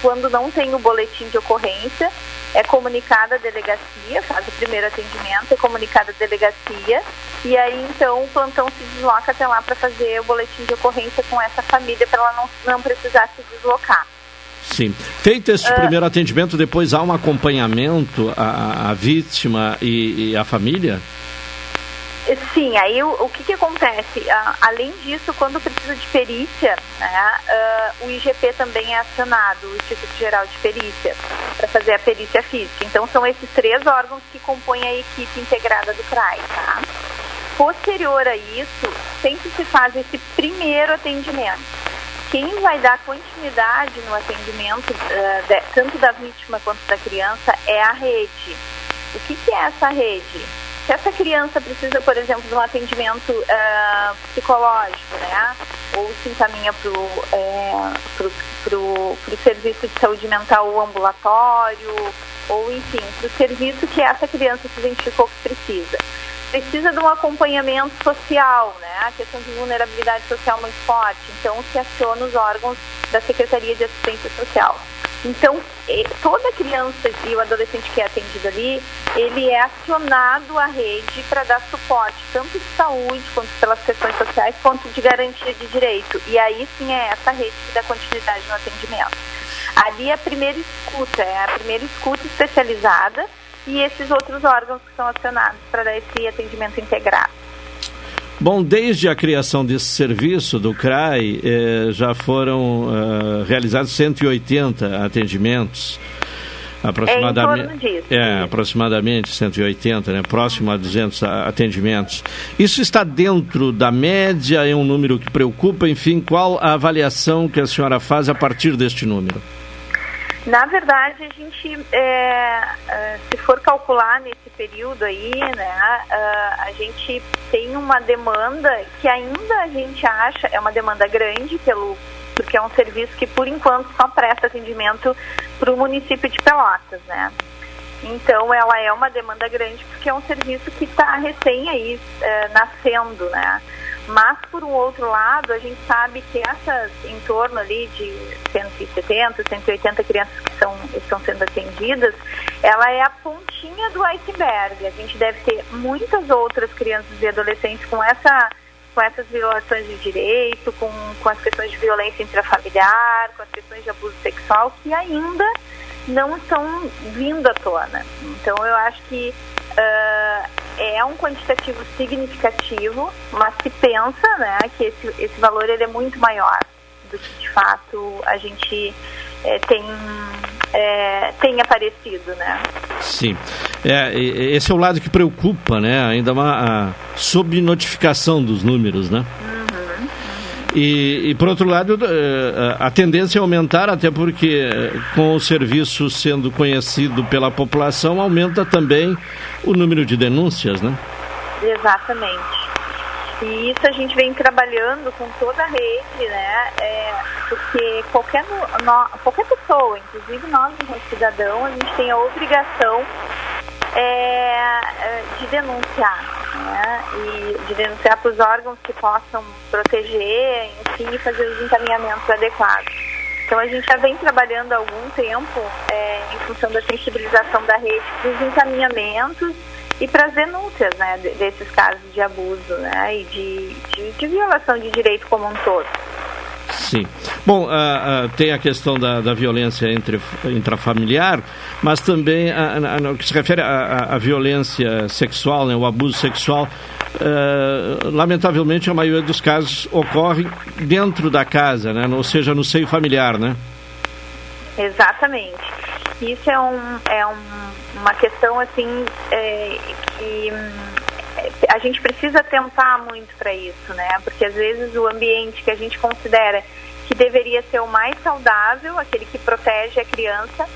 quando não tem o boletim de ocorrência, é comunicada a delegacia, faz o primeiro atendimento, é comunicada a delegacia, e aí então o plantão se desloca até lá para fazer o boletim de ocorrência com essa família, para ela não, não precisar se deslocar. Sim. Feito este Ah. primeiro atendimento, depois há um acompanhamento à, à vítima e, e à família? Sim, aí o, o que, que acontece? Ah, além disso, quando precisa de perícia, né, ah, o IGP também é acionado, o Instituto Geral de Perícia, para fazer a perícia física. Então, são esses três órgãos que compõem a equipe integrada do CRAI, tá? Posterior a isso, sempre se faz esse primeiro atendimento. Quem vai dar continuidade no atendimento, ah, de- tanto da vítima quanto da criança, é a rede. O que, que é essa rede? Se essa criança precisa, por exemplo, de um atendimento ah, psicológico, né? Ou se encaminha para o pro serviço de saúde mental ambulatório, ou enfim, para o serviço que essa criança se identificou que precisa. Precisa de um acompanhamento social, né? A questão de vulnerabilidade social muito forte. Então, se aciona os órgãos da Secretaria de Assistência Social. Então, toda criança e o adolescente que é atendido ali, ele é acionado à rede para dar suporte, tanto de saúde, quanto pelas questões sociais, quanto de garantia de direito. E aí sim é essa rede que dá continuidade no atendimento. Ali é a primeira escuta, é a primeira escuta especializada e esses outros órgãos que são acionados para dar esse atendimento integrado. Bom, desde a criação desse serviço do CRAI, eh, já foram eh, realizados 180 atendimentos. Aproximadamente, torno disso. é, aproximadamente 180, né? próximo a 200 a- atendimentos. Isso está dentro da média, é um número que preocupa, enfim, qual a avaliação que a senhora faz a partir deste número? Na verdade, a gente, é, é, se for calcular nesse período aí, né, ah, a gente tem uma demanda que ainda a gente acha é uma demanda grande pelo porque é um serviço que por enquanto só presta atendimento para o município de Pelotas, né? Então ela é uma demanda grande porque é um serviço que está recém aí eh, nascendo, né? Mas por um outro lado, a gente sabe que essas em torno ali de 170, 180 crianças que são, estão sendo atendidas, ela é a pontinha do iceberg. A gente deve ter muitas outras crianças e adolescentes com essa com essas violações de direito, com, com as questões de violência intrafamiliar, com as questões de abuso sexual, que ainda não estão vindo à tona. Então eu acho que ah, é um quantitativo significativo, mas se pensa né, que esse, esse valor ele é muito maior do que de fato a gente é, tem, é, tem aparecido, né? Sim. É, esse é o lado que preocupa, né? Ainda uma a subnotificação dos números, né? E, e, por outro lado, eh, a tendência é aumentar, até porque eh, com o serviço sendo conhecido pela população, aumenta também o número de denúncias, né? Exatamente. E isso a gente vem trabalhando com toda a rede, né? É, porque qualquer, no- qualquer pessoa, inclusive nós, enquanto cidadão, a gente tem a obrigação é, é, de denunciar, né? E de denunciar para os órgãos que possam proteger, enfim, e fazer os encaminhamentos adequados. Então a gente já vem trabalhando há algum tempo é, em função da sensibilização da rede para os encaminhamentos e para as denúncias né, de- desses casos de abuso né, e de, de, de violação de direito como um todo. Sim. Bom, ah, ah, tem a questão da, da violência entre, intrafamiliar, mas também no que se refere à, violência sexual, né, o abuso sexual, ah, lamentavelmente a maioria dos casos ocorre dentro da casa, né, ou seja, no seio familiar, né? Exatamente. Isso é, um, é um, uma questão assim é, que a gente precisa tentar muito para isso, né? Porque às vezes o ambiente que a gente considera que deveria ser o mais saudável, aquele que protege a criança,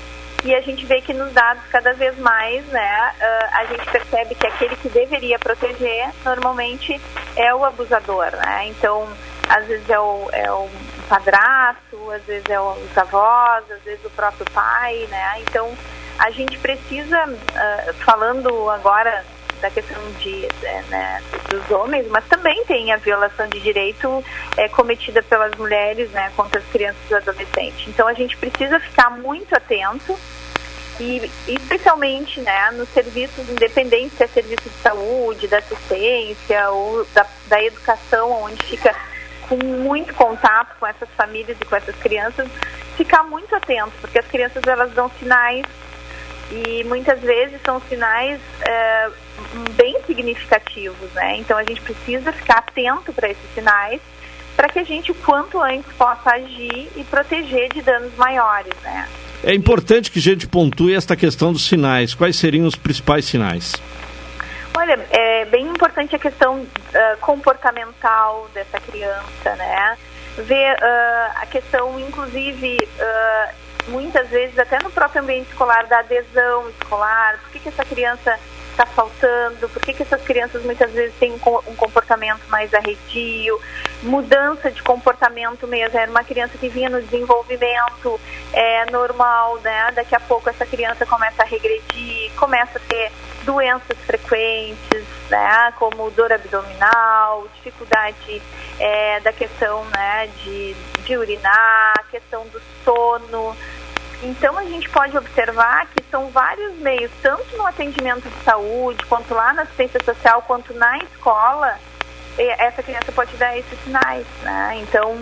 e a gente vê que nos dados cada vez mais, né, ah, a gente percebe que aquele que deveria proteger normalmente é o abusador, né? Então, às vezes é o, é o padrasto, às vezes é os avós, às vezes o próprio pai, né? Então, a gente precisa, ah, falando agora da questão de, eh, né, dos homens, mas também tem a violação de direito eh, cometida pelas mulheres né, contra as crianças e adolescentes. Então a gente precisa ficar muito atento e especialmente né, nos serviços independentes, se é serviço de saúde, da assistência ou da, da educação, onde fica com muito contato com essas famílias e com essas crianças, ficar muito atento, porque as crianças elas dão sinais e muitas vezes são sinais eh, bem significativos, né? Então a gente precisa ficar atento para esses sinais para que a gente o quanto antes possa agir e proteger de danos maiores, né? É importante que a gente pontue esta questão dos sinais. Quais seriam os principais sinais? Olha, é bem importante a questão ah, comportamental dessa criança, né? Ver ah, a questão, inclusive, ah, muitas vezes até no próprio ambiente escolar, da adesão escolar, por que, que essa criança está faltando, por que, que essas crianças muitas vezes têm um co- comportamento mais arredio, mudança de comportamento mesmo, era uma criança que vinha no desenvolvimento é, normal, né? Daqui a pouco essa criança começa a regredir, começa a ter doenças frequentes, né? Como dor abdominal, dificuldade é, da questão né, de, de urinar, questão do sono. Então a gente pode observar que são vários meios, tanto no atendimento de saúde, quanto lá na assistência social, quanto na escola, essa criança pode dar esses sinais, né? Então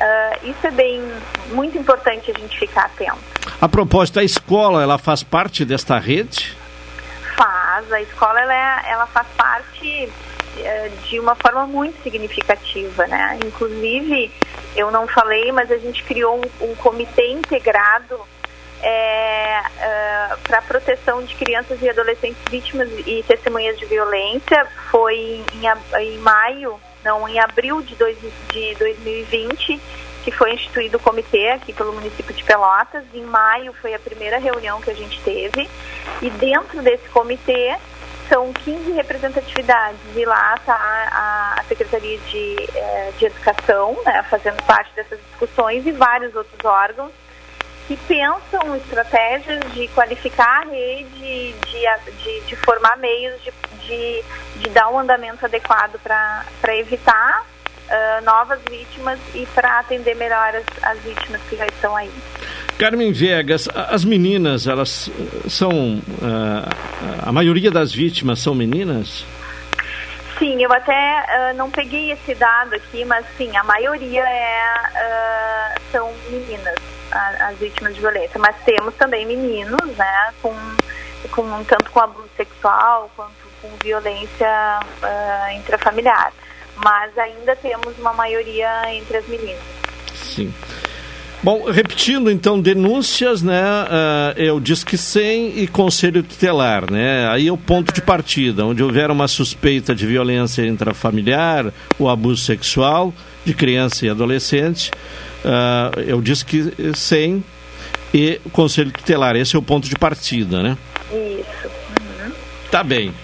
ah, isso é bem muito importante a gente ficar atento. A propósito, a escola, ela faz parte desta rede? Faz, a escola ela, é- ela faz parte eh, de uma forma muito significativa, né? Inclusive, eu não falei, mas a gente criou um, um comitê integrado para a proteção de crianças e adolescentes vítimas e testemunhas de violência. Foi em, em maio, não, em abril de, dois, de 2020 que foi instituído o comitê aqui pelo município de Pelotas. Em maio foi a primeira reunião que a gente teve. E dentro desse comitê são 15 representatividades. E lá está a, a Secretaria de, eh, de Educação, né, fazendo parte dessas discussões, e vários outros órgãos que pensam estratégias de qualificar a rede, de, de, de formar meios de, de, de dar um andamento adequado para evitar ah, novas vítimas e para atender melhor as, as vítimas que já estão aí. Carmen Viegas, as meninas, elas são. ah, a maioria das vítimas são meninas? Sim, eu até ah, não peguei esse dado aqui, mas sim, a maioria é, são meninas, as vítimas de violência. Mas temos também meninos, né, com com, tanto com abuso sexual quanto com violência uh, intrafamiliar. Mas ainda temos uma maioria entre as meninas. Sim. Bom, repetindo então, denúncias, né? Uh, é o Disque 100 e Conselho Tutelar, né? Aí é o ponto de partida, onde houver uma suspeita de violência intrafamiliar ou abuso sexual de criança e adolescente, uh, é o Disque 100 e Conselho Tutelar. Esse é o ponto de partida, né? Isso. Uhum. Tá bem.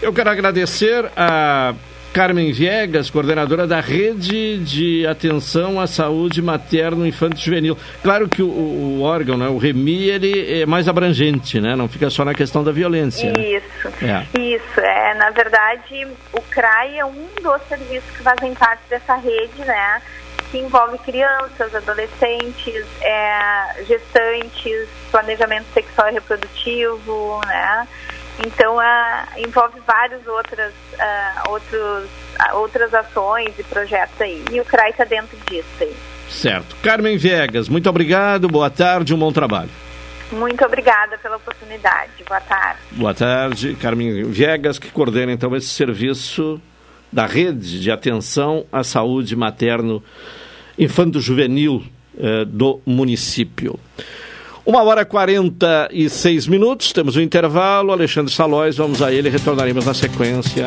Eu quero agradecer a Carmen Viegas, coordenadora da Rede de Atenção à Saúde Materno Infanto Juvenil. Claro que o, o, órgão, né, o REMI, ele é mais abrangente, né? Não fica só na questão da violência. Isso, né? é. isso. É, na verdade, o CRAI é um dos serviços que fazem parte dessa rede, né? Que envolve crianças, adolescentes, é, gestantes, planejamento sexual e reprodutivo, né? Então, uh, envolve várias outras, uh, outros, outras ações e projetos aí. E o CRAI está dentro disso aí. Certo. Carmen Viegas, muito obrigado, boa tarde, um bom trabalho. Muito obrigada pela oportunidade. Boa tarde. Boa tarde, Carmen Viegas, que coordena então esse serviço da rede de atenção à saúde materno infanto-juvenil eh, do município. Uma hora e 46 minutos, temos um intervalo. Alexandre Salóis, vamos a ele, retornaremos na sequência.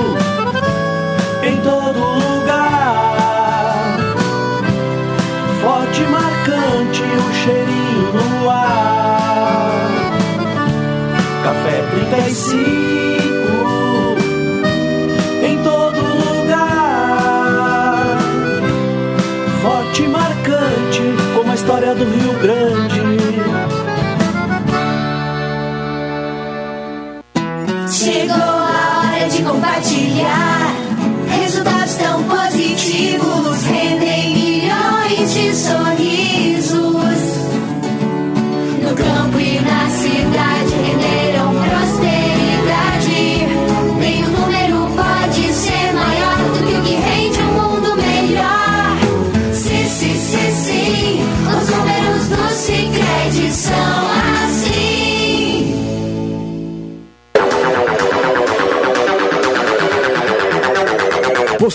Chegou a hora de compartilhar. Resultados tão positivos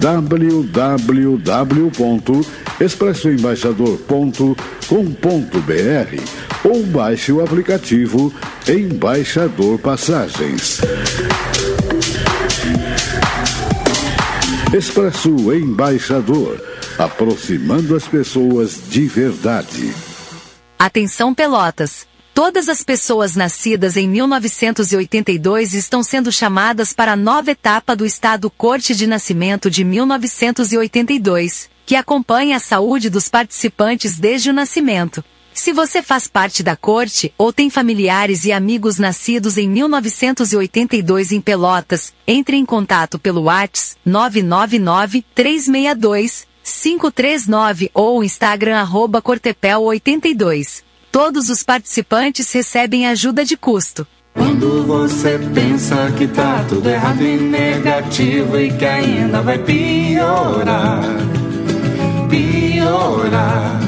www.expressoembaixador.com.br ou baixe o aplicativo Embaixador Passagens. Expresso Embaixador, aproximando as pessoas de verdade. Atenção Pelotas! Todas as pessoas nascidas em 1982 estão sendo chamadas para a nova etapa do Estado Corte de Nascimento de 1982, que acompanha a saúde dos participantes desde o nascimento. Se você faz parte da corte ou tem familiares e amigos nascidos em 1982 em Pelotas, entre em contato pelo WhatsApp 999 362 539 ou Instagram arroba Cortepel82. Todos os participantes recebem ajuda de custo. Quando você pensa que tá tudo errado e negativo e que ainda vai piorar, piorar.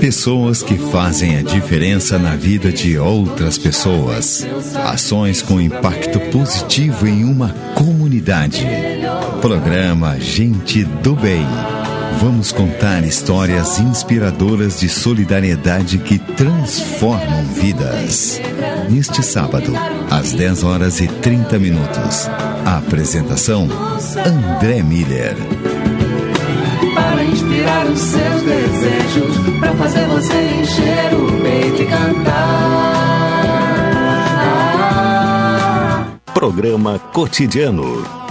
Pessoas que fazem a diferença na vida de outras pessoas. Ações com impacto positivo em uma comunidade. Programa Gente do Bem. Vamos contar histórias inspiradoras de solidariedade que transformam vidas. Neste sábado, às 10 horas e 30 minutos. A apresentação: André Miller. para inspirar os seus desejos, para fazer você encher o peito e cantar. Programa Cotidiano.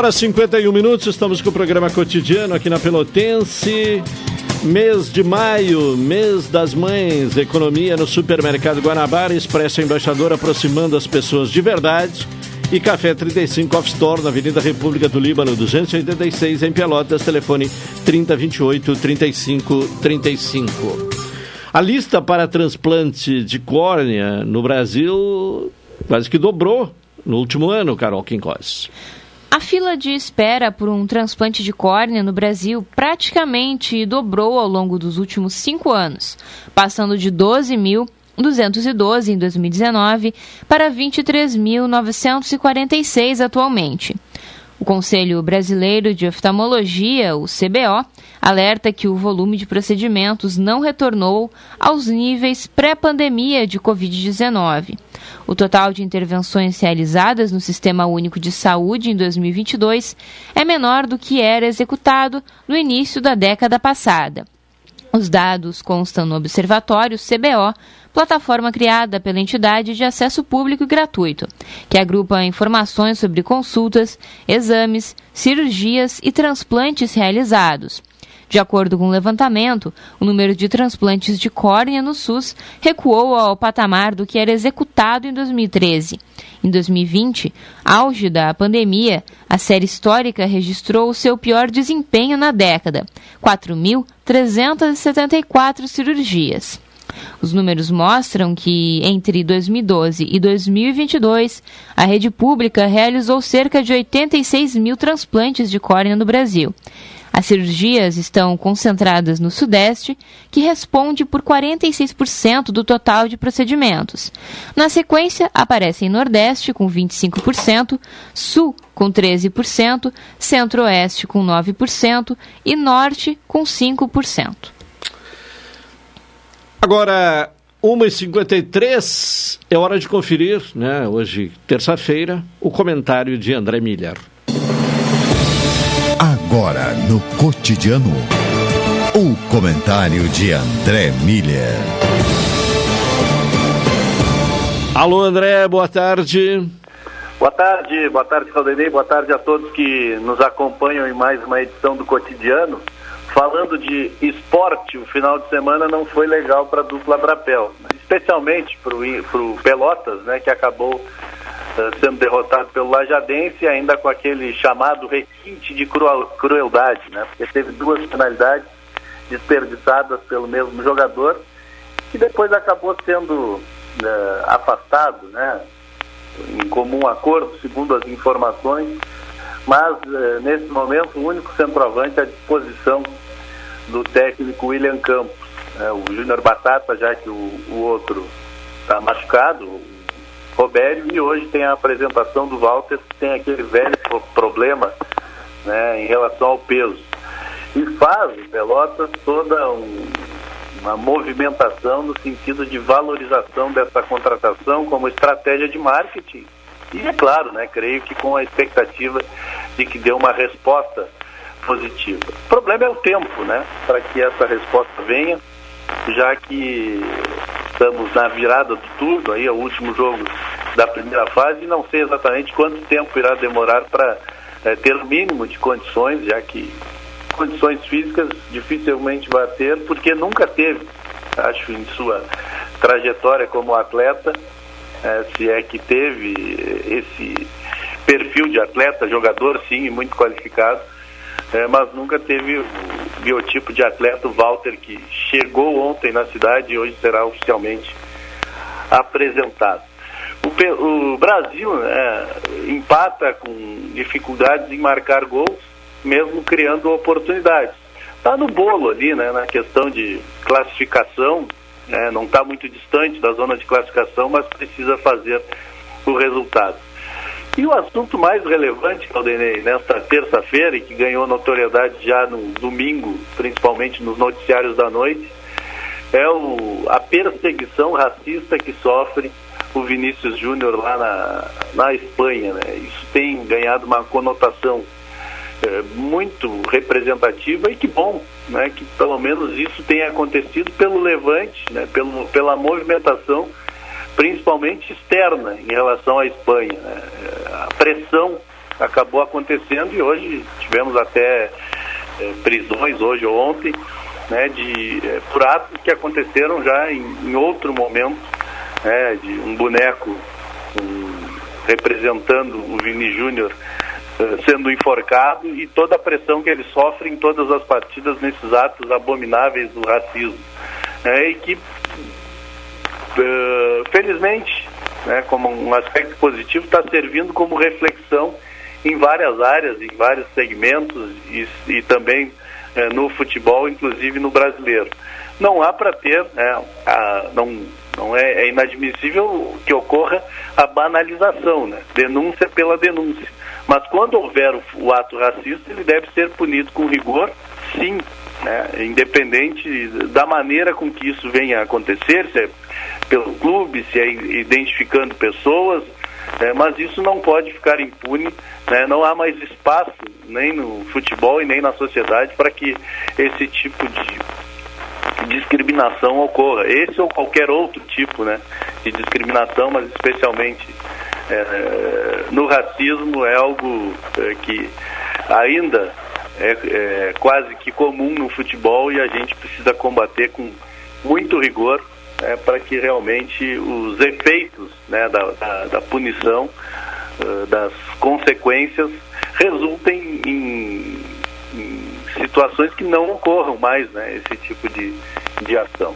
Hora e 51 minutos, estamos com o programa cotidiano aqui na Pelotense. Mês de maio, mês das mães, economia no supermercado Guanabara, Expresso Embaixador aproximando as pessoas de verdade. E Café 35 Off Store, na Avenida República do Líbano, 286, em Pelotas, telefone 3028 3535. A lista para transplante de córnea no Brasil quase que dobrou no último ano, Carol Quincós. A fila de espera por um transplante de córnea no Brasil praticamente dobrou ao longo dos últimos cinco anos, passando de 12.212 em 2019 para 23.946 atualmente. O Conselho Brasileiro de Oftalmologia, o CBO, alerta que o volume de procedimentos não retornou aos níveis pré-pandemia de Covid-19. O total de intervenções realizadas no Sistema Único de Saúde em 2022 é menor do que era executado no início da década passada. Os dados constam no Observatório CBO, plataforma criada pela entidade de acesso público e gratuito, que agrupa informações sobre consultas, exames, cirurgias e transplantes realizados. De acordo com o levantamento, o número de transplantes de córnea no SUS recuou ao patamar do que era executado em 2013. Em 2020, auge da pandemia, a série histórica registrou o seu pior desempenho na década: 4.374 cirurgias. Os números mostram que, entre 2012 e 2022, a rede pública realizou cerca de 86 mil transplantes de córnea no Brasil. As cirurgias estão concentradas no Sudeste, que responde por 46% do total de procedimentos. Na sequência, aparecem Nordeste, com 25%, Sul, com 13%, Centro-Oeste, com 9% e Norte, com 5%. Agora, 1h53, é hora de conferir, né, hoje, terça-feira, o comentário de André Miller. Agora no cotidiano, o comentário de André Miller. Alô, André, boa tarde. Boa tarde, boa tarde, Caldenei, boa tarde a todos que nos acompanham em mais uma edição do Cotidiano. Falando de esporte, o final de semana não foi legal para a dupla Brapel, especialmente para o Pelotas, né, que acabou uh, sendo derrotado pelo Lajadense, ainda com aquele chamado requinte de cruel, crueldade, né, porque teve duas penalidades desperdiçadas pelo mesmo jogador, e depois acabou sendo uh, afastado, né, em comum acordo, segundo as informações, mas uh, nesse momento o único centroavante à disposição do técnico William Campos. Né, o Júnior Batata, já que o, o outro está machucado, o Robério, e hoje tem a apresentação do Walter, que tem aquele velho problema né, em relação ao peso. E faz o Pelotas toda um, uma movimentação no sentido de valorização dessa contratação como estratégia de marketing. E é claro, né, creio que com a expectativa de que dê uma resposta positiva. O problema é o tempo, né, para que essa resposta venha, já que estamos na virada do turno, aí é o último jogo da primeira fase, e não sei exatamente quanto tempo irá demorar para é, ter o mínimo de condições, já que condições físicas dificilmente vai ter, porque nunca teve, acho, em sua trajetória como atleta, é, se é que teve esse perfil de atleta, jogador sim, muito qualificado, é, mas nunca teve o biotipo de atleta, Walter, que chegou ontem na cidade e hoje será oficialmente apresentado. O, o Brasil né, empata com dificuldades em marcar gols, mesmo criando oportunidades. Está no bolo ali, né, na questão de classificação, né, não está muito distante da zona de classificação, mas precisa fazer o resultado. E o assunto mais relevante, Caldenei, nesta terça-feira, e que ganhou notoriedade já no domingo, principalmente nos noticiários da noite, é o, a perseguição racista que sofre o Vinícius Júnior lá na, na Espanha. Né? Isso tem ganhado uma conotação é, muito representativa e que bom né? que pelo menos isso tenha acontecido pelo levante, né? pelo, pela movimentação principalmente externa em relação à Espanha. Né? A pressão acabou acontecendo e hoje tivemos até é, prisões, hoje ou ontem, né, de, é, por atos que aconteceram já em, em outro momento, né, de um boneco um, representando o Vini Júnior uh, sendo enforcado e toda a pressão que ele sofre em todas as partidas nesses atos abomináveis do racismo. É, e que uh, felizmente, né, como um aspecto positivo, está servindo como reflexão em várias áreas, em vários segmentos e, e também uh, no futebol, inclusive no brasileiro. Não há para ter, né, a, não, não é, é, inadmissível que ocorra a banalização, né, denúncia pela denúncia. Mas quando houver o, o ato racista, ele deve ser punido com rigor, sim, né, independente da maneira com que isso venha a acontecer, se é pelo clube, se é identificando pessoas, é, mas isso não pode ficar impune, né? não há mais espaço nem no futebol e nem na sociedade para que esse tipo de discriminação ocorra. Esse ou qualquer outro tipo né, de discriminação, mas especialmente é, no racismo é algo é, que ainda é, é quase que comum no futebol e a gente precisa combater com muito rigor é, para que realmente os efeitos né, da, da, da, punição, uh, das consequências, resultem em, em, situações que não ocorram mais né, esse tipo de, de ação.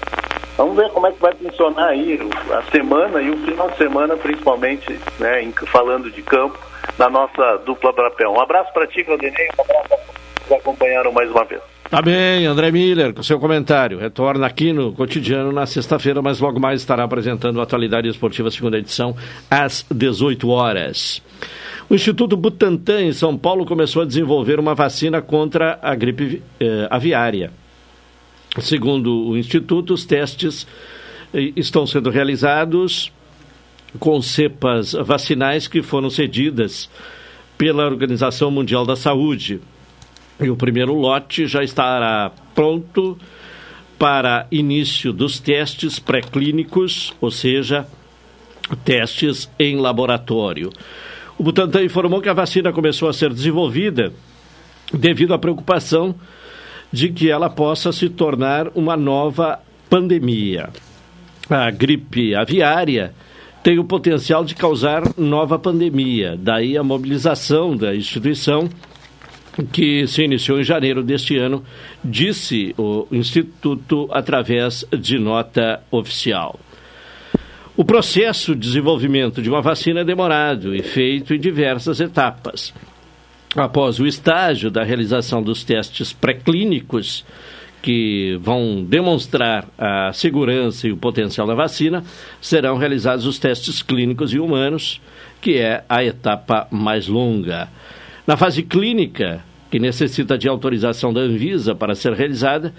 Vamos ver como é que vai funcionar aí a semana e o final de semana, principalmente, né, em, falando de campo, na nossa dupla Brapel. Um abraço para ti, Claudinei, um abraço para que acompanharam mais uma vez. Tá bem, André Miller, com seu comentário. Retorna aqui no cotidiano na sexta-feira, mas logo mais estará apresentando a Atualidade Esportiva, segunda edição, às 18 horas. O Instituto Butantan, em São Paulo, começou a desenvolver uma vacina contra a gripe eh, aviária. Segundo o Instituto, os testes eh, estão sendo realizados com cepas vacinais que foram cedidas pela Organização Mundial da Saúde. E o primeiro lote já estará pronto para início dos testes pré-clínicos, ou seja, testes em laboratório. O Butantan informou que a vacina começou a ser desenvolvida devido à preocupação de que ela possa se tornar uma nova pandemia. A gripe aviária tem o potencial de causar nova pandemia, daí a mobilização da instituição que se iniciou em janeiro deste ano, disse o Instituto através de nota oficial. O processo de desenvolvimento de uma vacina é demorado e feito em diversas etapas. Após o estágio da realização dos testes pré-clínicos, que vão demonstrar a segurança e o potencial da vacina, serão realizados os testes clínicos e humanos, que é a etapa mais longa. Na fase clínica, que necessita de autorização da Anvisa para ser realizada,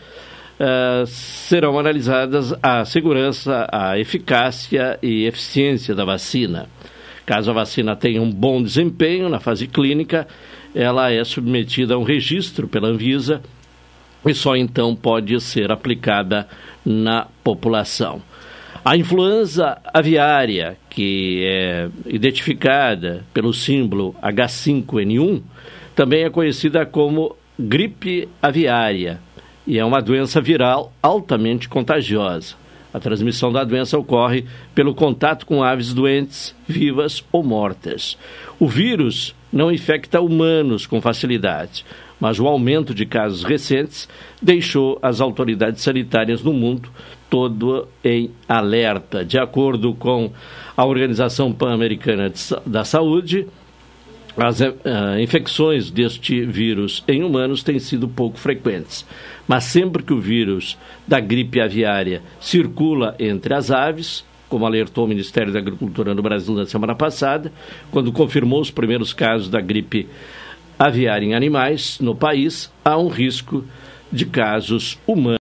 uh, serão analisadas a segurança, a eficácia e eficiência da vacina. Caso a vacina tenha um bom desempenho na fase clínica, ela é submetida a um registro pela Anvisa e só então pode ser aplicada na população. A influenza aviária, que é identificada pelo símbolo H5N1, também é conhecida como gripe aviária e é uma doença viral altamente contagiosa. A transmissão da doença ocorre pelo contato com aves doentes, vivas ou mortas. O vírus não infecta humanos com facilidade, mas o aumento de casos recentes deixou as autoridades sanitárias no mundo todo em alerta. De acordo com a Organização Pan-Americana da Saúde, as uh, infecções deste vírus em humanos têm sido pouco frequentes. Mas sempre que o vírus da gripe aviária circula entre as aves, como alertou o Ministério da Agricultura no Brasil na semana passada, quando confirmou os primeiros casos da gripe aviária em animais no país, há um risco de casos humanos.